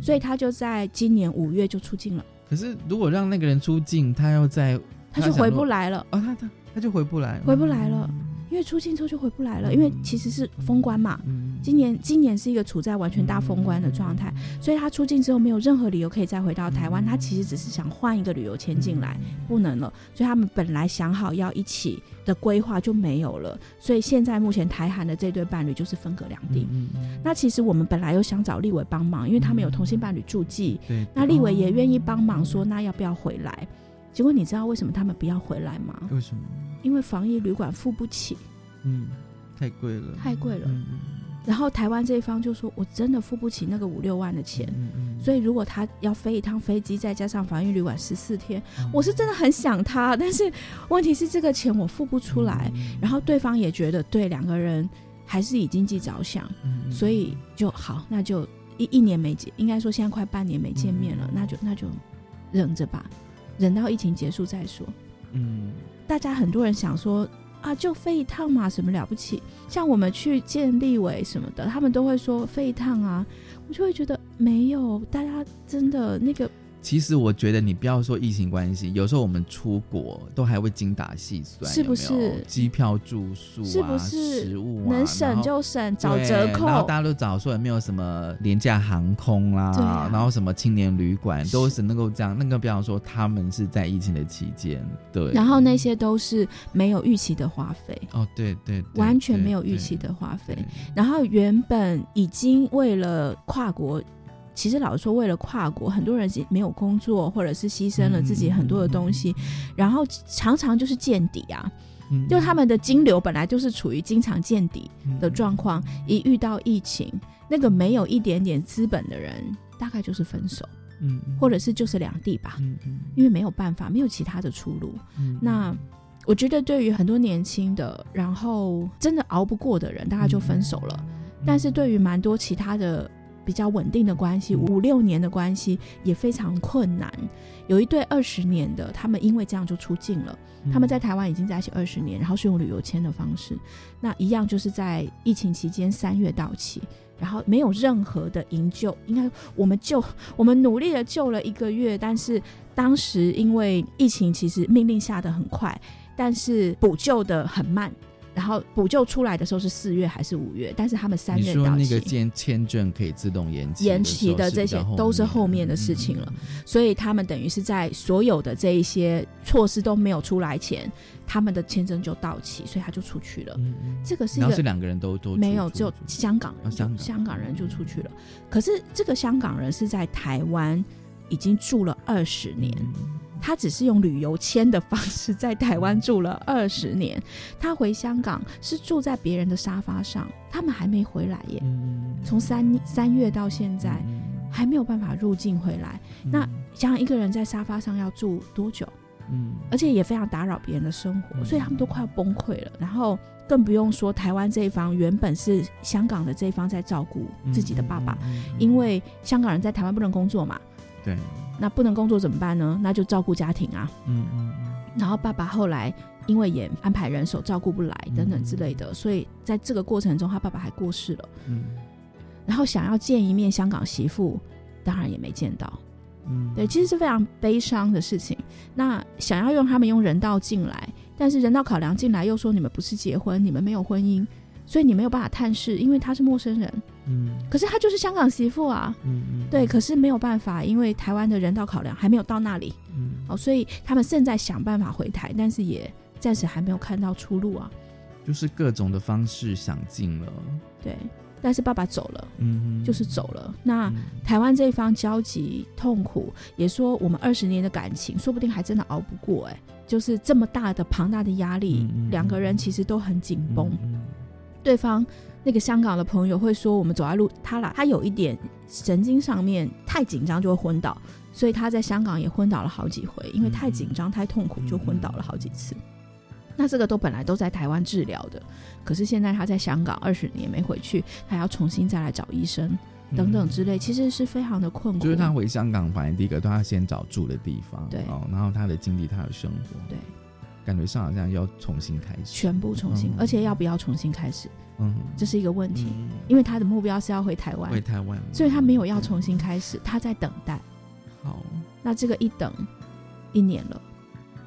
[SPEAKER 3] 所以他就在今年五月就出境了。
[SPEAKER 1] 可是如果让那个人出境，他要在，
[SPEAKER 3] 他就回不来了
[SPEAKER 1] 啊，他他他就回不来，
[SPEAKER 3] 回不来了。因为出境之后就回不来了，因为其实是封关嘛。今年今年是一个处在完全大封关的状态，所以他出境之后没有任何理由可以再回到台湾。他其实只是想换一个旅游签进来，不能了。所以他们本来想好要一起的规划就没有了。所以现在目前台韩的这对伴侣就是分隔两地。那其实我们本来又想找立伟帮忙，因为他们有同性伴侣住记。那立伟也愿意帮忙，说那要不要回来？结果你知道为什么他们不要回来吗？
[SPEAKER 1] 为什么？
[SPEAKER 3] 因为防疫旅馆付不起，
[SPEAKER 1] 嗯，太贵了，
[SPEAKER 3] 太贵了。然后台湾这一方就说：“我真的付不起那个五六万的钱，所以如果他要飞一趟飞机，再加上防疫旅馆十四天，我是真的很想他。但是问题是这个钱我付不出来。然后对方也觉得对两个人还是以经济着想，所以就好，那就一一年没见，应该说现在快半年没见面了，那就那就忍着吧，忍到疫情结束再说。”嗯。大家很多人想说啊，就飞一趟嘛，什么了不起？像我们去见立伟什么的，他们都会说飞一趟啊，我就会觉得没有，大家真的那个。
[SPEAKER 1] 其实我觉得你不要说疫情关系，有时候我们出国都还会精打细算，
[SPEAKER 3] 是不是？
[SPEAKER 1] 机票、住宿
[SPEAKER 3] 啊，食物能省就省，找折扣。
[SPEAKER 1] 然后大家都找说有没有什么廉价航空啦，然后什么青年旅馆，都是能够这样。那个比方说他们是在疫情的期间，对。
[SPEAKER 3] 然后那些都是没有预期的花费
[SPEAKER 1] 哦，对对，
[SPEAKER 3] 完全没有预期的花费。然后原本已经为了跨国。其实老实说，为了跨国，很多人没有工作，或者是牺牲了自己很多的东西，然后常常就是见底啊。就他们的金流本来就是处于经常见底的状况，一遇到疫情，那个没有一点点资本的人，大概就是分手，嗯，或者是就是两地吧，嗯嗯，因为没有办法，没有其他的出路。那我觉得对于很多年轻的，然后真的熬不过的人，大概就分手了。但是对于蛮多其他的。比较稳定的关系，五六年的关系也非常困难。有一对二十年的，他们因为这样就出境了。他们在台湾已经在一起二十年，然后是用旅游签的方式。那一样就是在疫情期间三月到期，然后没有任何的营救。应该我们救，我们努力的救了一个月，但是当时因为疫情，其实命令下的很快，但是补救的很慢。然后补救出来的时候是四月还是五月？但是他们三月到期。
[SPEAKER 1] 那个签签证可以自动延期？
[SPEAKER 3] 延期的这些都是后面的事情了。所以他们等于是在所有的这一些措施都没有出来前，他们的签证就到期，所以他就出去了。这个是一个
[SPEAKER 1] 两个人都都
[SPEAKER 3] 没有，只有香港
[SPEAKER 1] 香
[SPEAKER 3] 香港人就出去了。可是这个香港人是在台湾已经住了二十年。他只是用旅游签的方式在台湾住了二十年，他回香港是住在别人的沙发上，他们还没回来耶。从三三月到现在，还没有办法入境回来。那想想一个人在沙发上要住多久？嗯，而且也非常打扰别人的生活，所以他们都快要崩溃了。然后更不用说台湾这一方，原本是香港的这一方在照顾自己的爸爸，因为香港人在台湾不能工作嘛。
[SPEAKER 1] 对。
[SPEAKER 3] 那不能工作怎么办呢？那就照顾家庭啊。嗯嗯嗯。然后爸爸后来因为也安排人手照顾不来等等之类的，所以在这个过程中，他爸爸还过世了。嗯。然后想要见一面香港媳妇，当然也没见到。嗯。对，其实是非常悲伤的事情。那想要用他们用人道进来，但是人道考量进来又说你们不是结婚，你们没有婚姻。所以你没有办法探视，因为他是陌生人。嗯，可是她就是香港媳妇啊。嗯嗯，对，可是没有办法，因为台湾的人道考量还没有到那里。嗯，哦，所以他们正在想办法回台，但是也暂时还没有看到出路啊。
[SPEAKER 1] 就是各种的方式想尽了。
[SPEAKER 3] 对，但是爸爸走了，嗯，就是走了。那台湾这一方焦急痛苦，也说我们二十年的感情，说不定还真的熬不过。哎，就是这么大的庞大的压力，两个人其实都很紧绷。对方那个香港的朋友会说，我们走在路，他啦，他有一点神经上面太紧张就会昏倒，所以他在香港也昏倒了好几回，因为太紧张太痛苦就昏倒了好几次。那这个都本来都在台湾治疗的，可是现在他在香港二十年没回去，他要重新再来找医生等等之类，其实是非常的困苦。
[SPEAKER 1] 就是他回香港，反正第一个都要先找住的地方，
[SPEAKER 3] 对
[SPEAKER 1] 哦，然后他的经历，他的生活，
[SPEAKER 3] 对。
[SPEAKER 1] 感觉上好像要重新开始，
[SPEAKER 3] 全部重新，而且要不要重新开始？嗯，这是一个问题，因为他的目标是要回台湾，
[SPEAKER 1] 回台湾，
[SPEAKER 3] 所以他没有要重新开始，他在等待。
[SPEAKER 1] 好，
[SPEAKER 3] 那这个一等一年了，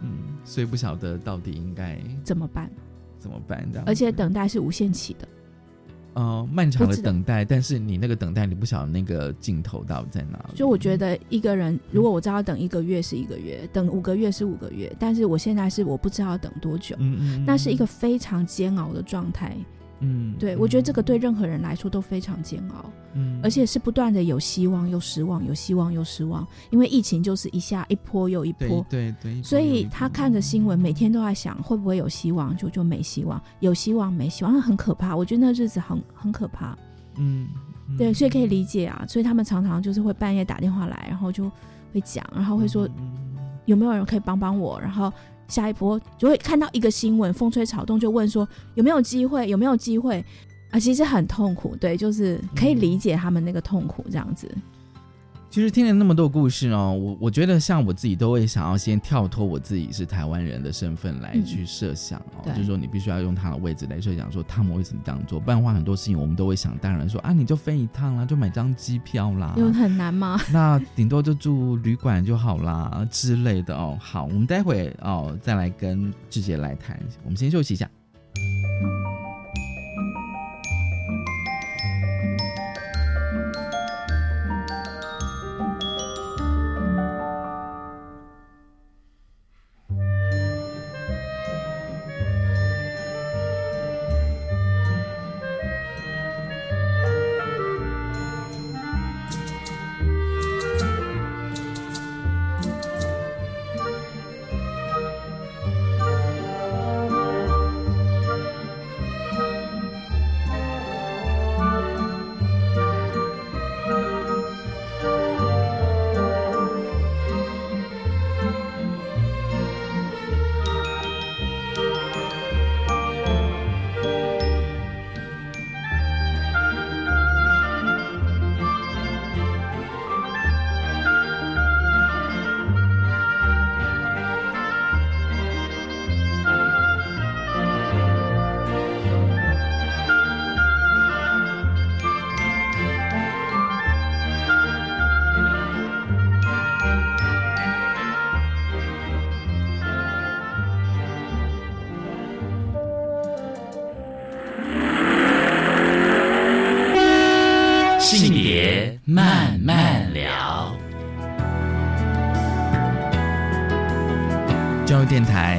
[SPEAKER 1] 嗯，所以不晓得到底应该
[SPEAKER 3] 怎么办？
[SPEAKER 1] 怎么办？这样，
[SPEAKER 3] 而且等待是无限期的。
[SPEAKER 1] 呃，漫长的等待，但是你那个等待，你不晓得那个尽头到底在哪里。
[SPEAKER 3] 就我觉得一个人，如果我知道等一个月是一个月，等五个月是五个月，但是我现在是我不知道等多久，嗯嗯，那是一个非常煎熬的状态。嗯，对，我觉得这个对任何人来说都非常煎熬，嗯，而且是不断的有希望又失望，有希望又失望，因为疫情就是一下一波又一波，
[SPEAKER 1] 对对，
[SPEAKER 3] 所以他看着新闻，每天都在想会不会有希望，就就没希望，有希望没希望，很可怕。我觉得那日子很很可怕，嗯，对，所以可以理解啊，所以他们常常就是会半夜打电话来，然后就会讲，然后会说有没有人可以帮帮我，然后。下一波就会看到一个新闻，风吹草动就问说有没有机会，有没有机会啊？其实很痛苦，对，就是可以理解他们那个痛苦这样子。
[SPEAKER 1] 其实听了那么多故事哦，我我觉得像我自己都会想要先跳脱我自己是台湾人的身份来去设想哦，就是说你必须要用他的位置来设想，说他们为什么这样做，不然的话很多事情我们都会想当然说啊，你就飞一趟啦，就买张机票啦，
[SPEAKER 3] 有很难吗？
[SPEAKER 1] 那顶多就住旅馆就好啦之类的哦。好，我们待会哦再来跟志杰来谈，我们先休息一下。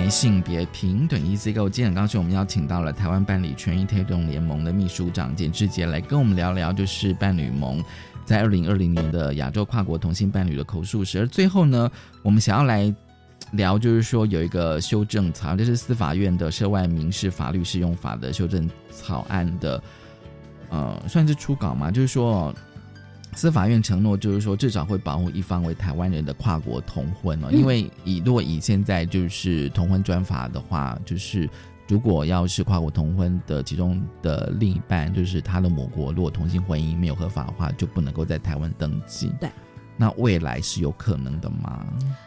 [SPEAKER 12] 性别
[SPEAKER 1] 平等 ECGO 今天很高兴我们邀请到了台湾伴侣权益推动联盟的秘书长简志杰来跟我们聊聊，就是伴侣盟在二零二零年的亚洲跨国同性伴侣的口述史。而最后呢，我们想要来聊，就是说有一个修正草案，就是司法院的涉外民事法律适用法的修正草案的，呃，算是初稿嘛，就是说。司法院承诺，就是说至少会保护一方为台湾人的跨国同婚哦，因为以如果以现在就是同婚专法的话，就是如果要是跨国同婚的其中的另一半，就是他的母国，如果同性婚姻没有合法的话，就不能够在台湾登记。
[SPEAKER 3] 对，
[SPEAKER 1] 那未来是有可能的吗？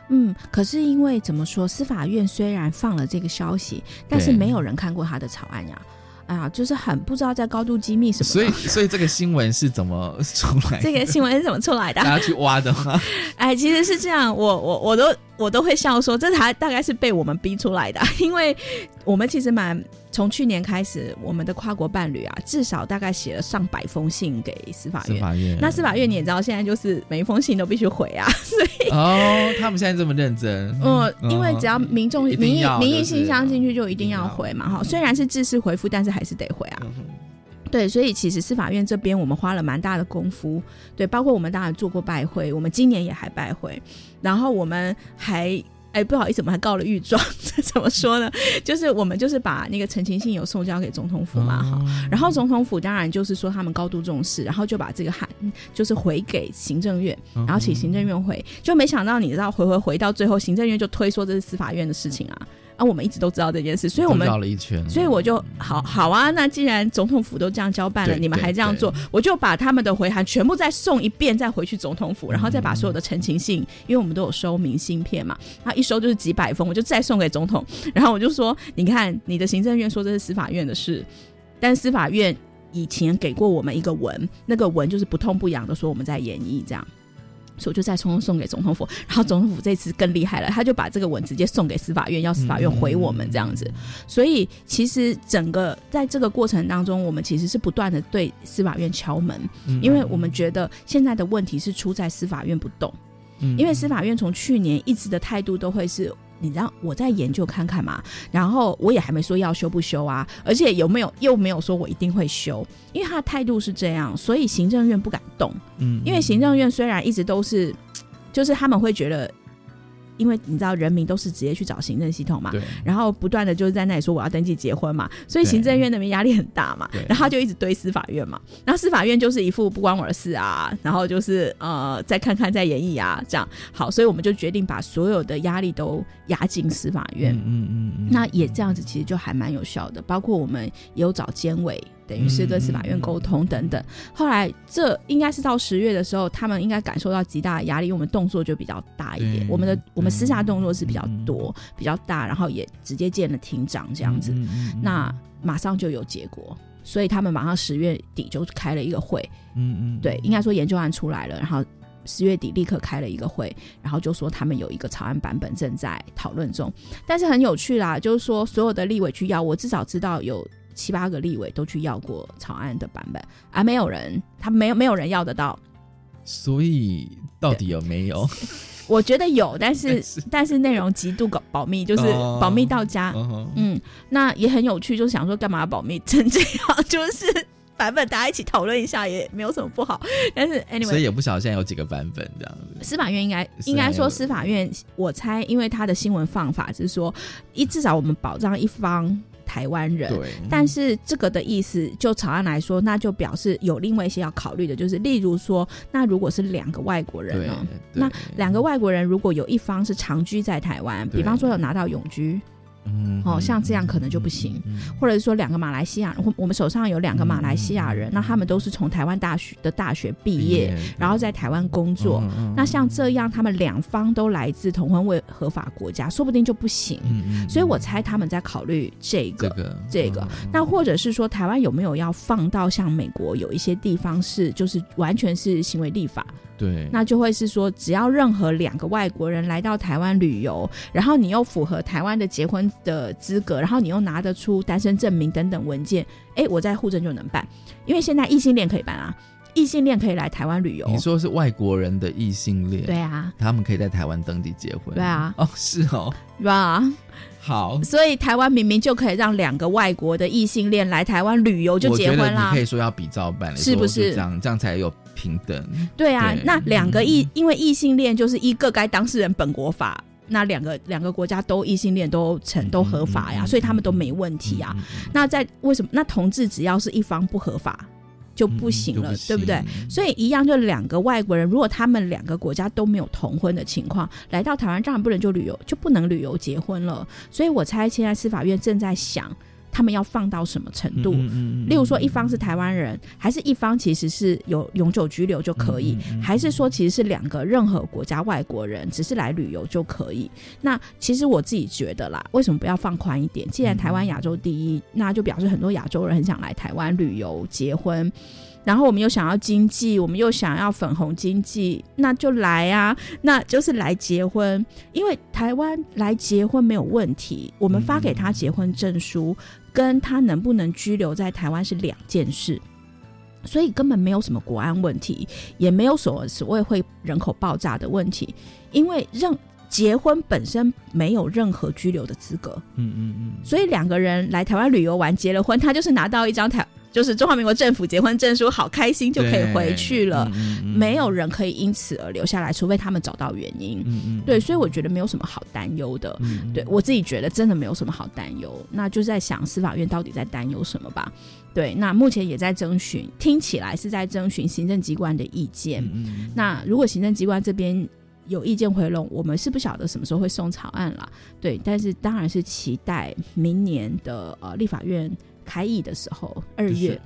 [SPEAKER 3] 嗯，可是因为怎么说，司法院虽然放了这个消息，但是没有人看过他的草案呀。哎呀，就是很不知道在高度机密什么。
[SPEAKER 1] 所以，所以这个新闻是怎么出来？
[SPEAKER 3] 这个新闻是怎么出来的？
[SPEAKER 1] 大家去挖的吗？
[SPEAKER 3] 哎，其实是这样，我我我都。我都会笑说，这才大概是被我们逼出来的，因为我们其实蛮从去年开始，我们的跨国伴侣啊，至少大概写了上百封信给司法院。
[SPEAKER 1] 司法院，
[SPEAKER 3] 那司法院你也知道，现在就是每一封信都必须回啊，所以
[SPEAKER 1] 哦，他们现在这么认真，
[SPEAKER 3] 嗯，因为只要民众民意民意信箱进去就一定要回嘛，哈，虽然是自式回复，但是还是得回啊。对，所以其实司法院这边我们花了蛮大的功夫，对，包括我们当然做过拜会，我们今年也还拜会，然后我们还哎不好意思，我们还告了御状，这 怎么说呢？就是我们就是把那个陈情信有送交给总统府嘛，哈，然后总统府当然就是说他们高度重视，然后就把这个函就是回给行政院，然后请行政院回，就没想到你知道回回回到最后，行政院就推说这是司法院的事情啊。啊，我们一直都知道这件事，所以我们
[SPEAKER 1] 绕了一圈，
[SPEAKER 3] 所以我就好好啊。那既然总统府都这样交办了，你们还这样做，我就把他们的回函全部再送一遍，再回去总统府，然后再把所有的陈情信，因为我们都有收明信片嘛，他一收就是几百封，我就再送给总统。然后我就说，你看你的行政院说这是司法院的事，但司法院以前给过我们一个文，那个文就是不痛不痒的说我们在演绎这样。所以就再匆匆送给总统府，然后总统府这次更厉害了，他就把这个文直接送给司法院，要司法院回我们这样子。所以其实整个在这个过程当中，我们其实是不断的对司法院敲门，因为我们觉得现在的问题是出在司法院不动，因为司法院从去年一直的态度都会是。你让我再研究看看嘛，然后我也还没说要修不修啊，而且有没有又没有说我一定会修，因为他的态度是这样，所以行政院不敢动。嗯，因为行政院虽然一直都是，就是他们会觉得。因为你知道，人民都是直接去找行政系统嘛，然后不断的就是在那里说我要登记结婚嘛，所以行政院那边压力很大嘛，然后就一直堆司法院嘛，然后司法院就是一副不关我的事啊，然后就是呃再看看再演绎啊，这样。好，所以我们就决定把所有的压力都压进司法院，嗯嗯嗯，那也这样子其实就还蛮有效的，包括我们也有找监委。等于是跟司法院沟通等等，后来这应该是到十月的时候，他们应该感受到极大的压力，因为我们动作就比较大一点，我们的我们私下动作是比较多、比较大，然后也直接见了庭长这样子，那马上就有结果，所以他们马上十月底就开了一个会，嗯嗯，对，应该说研究案出来了，然后十月底立刻开了一个会，然后就说他们有一个草案版本正在讨论中，但是很有趣啦，就是说所有的立委去要，我至少知道有。七八个立委都去要过草案的版本，而没有人，他没有没有人要得到。
[SPEAKER 1] 所以到底有没有？
[SPEAKER 3] 我觉得有，但是但是内容极度保保密，就是保密到家。嗯，那也很有趣，就是想说干嘛保密成这样？就是版本大家一起讨论一下也没有什么不好。但是 anyway，
[SPEAKER 1] 所以也不晓得现在有几个版本这样子。
[SPEAKER 3] 司法院应该应该说司法院，我猜因为他的新闻放法是说，一至少我们保障一方。台湾人，但是这个的意思，就草案来说，那就表示有另外一些要考虑的，就是例如说，那如果是两个外国人呢？那两个外国人如果有一方是长居在台湾，比方说有拿到永居。嗯，哦，像这样可能就不行，或者是说两个马来西亚，我我们手上有两个马来西亚人，那他们都是从台湾大学的大学毕业，然后在台湾工作，那像这样，他们两方都来自同婚未合法国家，说不定就不行。所以我猜他们在考虑这个这个，那或者是说台湾有没有要放到像美国有一些地方是就是完全是行为立法。
[SPEAKER 1] 对，
[SPEAKER 3] 那就会是说，只要任何两个外国人来到台湾旅游，然后你又符合台湾的结婚的资格，然后你又拿得出单身证明等等文件，哎，我在户政就能办，因为现在异性恋可以办啊。异性恋可以来台湾旅游。
[SPEAKER 1] 你说是外国人的异性恋？
[SPEAKER 3] 对啊，
[SPEAKER 1] 他们可以在台湾登记结婚。
[SPEAKER 3] 对啊，
[SPEAKER 1] 哦，是哦，
[SPEAKER 3] 对吧？
[SPEAKER 1] 好，
[SPEAKER 3] 所以台湾明明就可以让两个外国的异性恋来台湾旅游就结婚
[SPEAKER 1] 啦。你可以说要比照办，
[SPEAKER 3] 是不是
[SPEAKER 1] 这样？这样才有平等。
[SPEAKER 3] 对啊，那两个异因为异性恋就是一个该当事人本国法，那两个两个国家都异性恋都成都合法呀，所以他们都没问题啊。那在为什么？那同志只要是一方不合法。就不行了，对不对？所以一样，就两个外国人，如果他们两个国家都没有同婚的情况，来到台湾，当然不能就旅游，就不能旅游结婚了。所以我猜，现在司法院正在想。他们要放到什么程度？例如说，一方是台湾人，还是一方其实是有永久居留就可以，还是说其实是两个任何国家外国人，只是来旅游就可以？那其实我自己觉得啦，为什么不要放宽一点？既然台湾亚洲第一，那就表示很多亚洲人很想来台湾旅游、结婚。然后我们又想要经济，我们又想要粉红经济，那就来啊！那就是来结婚，因为台湾来结婚没有问题。我们发给他结婚证书，跟他能不能居留在台湾是两件事，所以根本没有什么国安问题，也没有所所谓会人口爆炸的问题，因为任结婚本身没有任何居留的资格。嗯嗯嗯。所以两个人来台湾旅游完结了婚，他就是拿到一张台。就是中华民国政府结婚证书，好开心就可以回去了，没有人可以因此而留下来，除非他们找到原因。对，所以我觉得没有什么好担忧的。对我自己觉得真的没有什么好担忧，那就在想司法院到底在担忧什么吧。对，那目前也在征询，听起来是在征询行政机关的意见。那如果行政机关这边有意见回笼，我们是不晓得什么时候会送草案了。对，但是当然是期待明年的呃立法院。开议的时候，二月，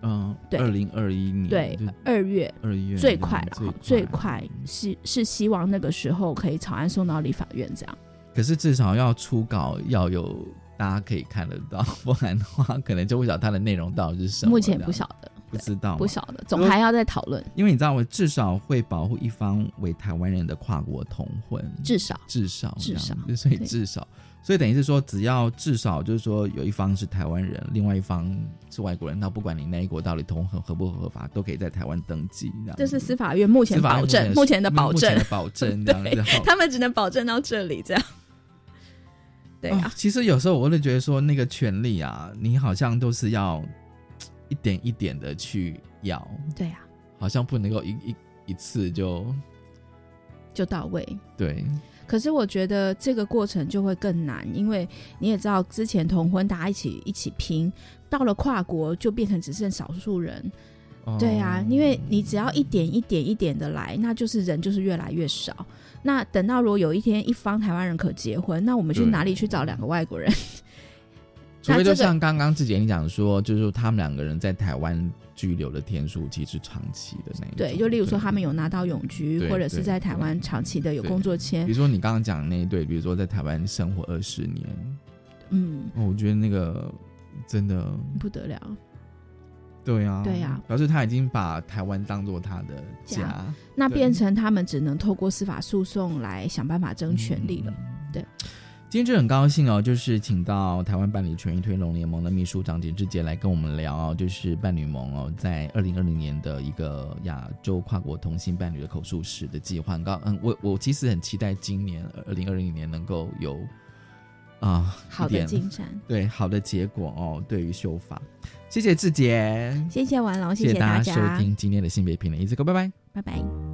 [SPEAKER 1] 嗯，对，二零二一年，
[SPEAKER 3] 对，二月，
[SPEAKER 1] 二月
[SPEAKER 3] 最快了，最快是是希望那个时候可以草案送到立法院这样。
[SPEAKER 1] 可是至少要初稿要有大家可以看得到，不然的话可能就不晓得它的内容到底是什么。
[SPEAKER 3] 目前不晓得，
[SPEAKER 1] 不知道，
[SPEAKER 3] 不晓得，总还要再讨论。
[SPEAKER 1] 因为你知道，我至少会保护一方为台湾人的跨国同婚，
[SPEAKER 3] 至少，
[SPEAKER 1] 至少，
[SPEAKER 3] 至少，
[SPEAKER 1] 所以至少。所以等于是说，只要至少就是说有一方是台湾人，另外一方是外国人，那不管你那一国到底同合合不合法，都可以在台湾登记。
[SPEAKER 3] 这是司法院目前保证，目前的保证，
[SPEAKER 1] 保证 这样子。
[SPEAKER 3] 他们只能保证到这里，这样。对啊，
[SPEAKER 1] 其实有时候我会觉得说，那个权利啊，你好像都是要一点一点的去要。
[SPEAKER 3] 对啊，
[SPEAKER 1] 好像不能够一一一次就
[SPEAKER 3] 就到位。
[SPEAKER 1] 对。
[SPEAKER 3] 可是我觉得这个过程就会更难，因为你也知道，之前同婚大家一起一起拼，到了跨国就变成只剩少数人。对啊，因为你只要一点一点一点的来，那就是人就是越来越少。那等到如果有一天一方台湾人可结婚，那我们去哪里去找两个外国人？
[SPEAKER 1] 除非就像刚刚志杰你讲说，就是他们两个人在台湾。居留的天数其实是长期的那
[SPEAKER 3] 对，就例如说他们有拿到永居，或者是在台湾长期的有工作签。
[SPEAKER 1] 比如说你刚刚讲那一对，比如说在台湾生活二十年，嗯，我觉得那个真的
[SPEAKER 3] 不得了。
[SPEAKER 1] 对呀，
[SPEAKER 3] 对呀，
[SPEAKER 1] 表示他已经把台湾当做他的家，
[SPEAKER 3] 那变成他们只能透过司法诉讼来想办法争权利了。对。
[SPEAKER 1] 今天就很高兴哦，就是请到台湾伴侣权益推动联盟的秘书长简志杰来跟我们聊哦，就是伴侣盟哦，在二零二零年的一个亚洲跨国同性伴侣的口述史的计划。刚嗯，我我其实很期待今年二零二零年能够有啊
[SPEAKER 3] 好的进展，
[SPEAKER 1] 对好的结果哦。对于修法，谢谢志杰，
[SPEAKER 3] 谢谢王龙，
[SPEAKER 1] 谢谢
[SPEAKER 3] 大
[SPEAKER 1] 家收听今天的性别平等，一次哥，拜拜，
[SPEAKER 3] 拜拜。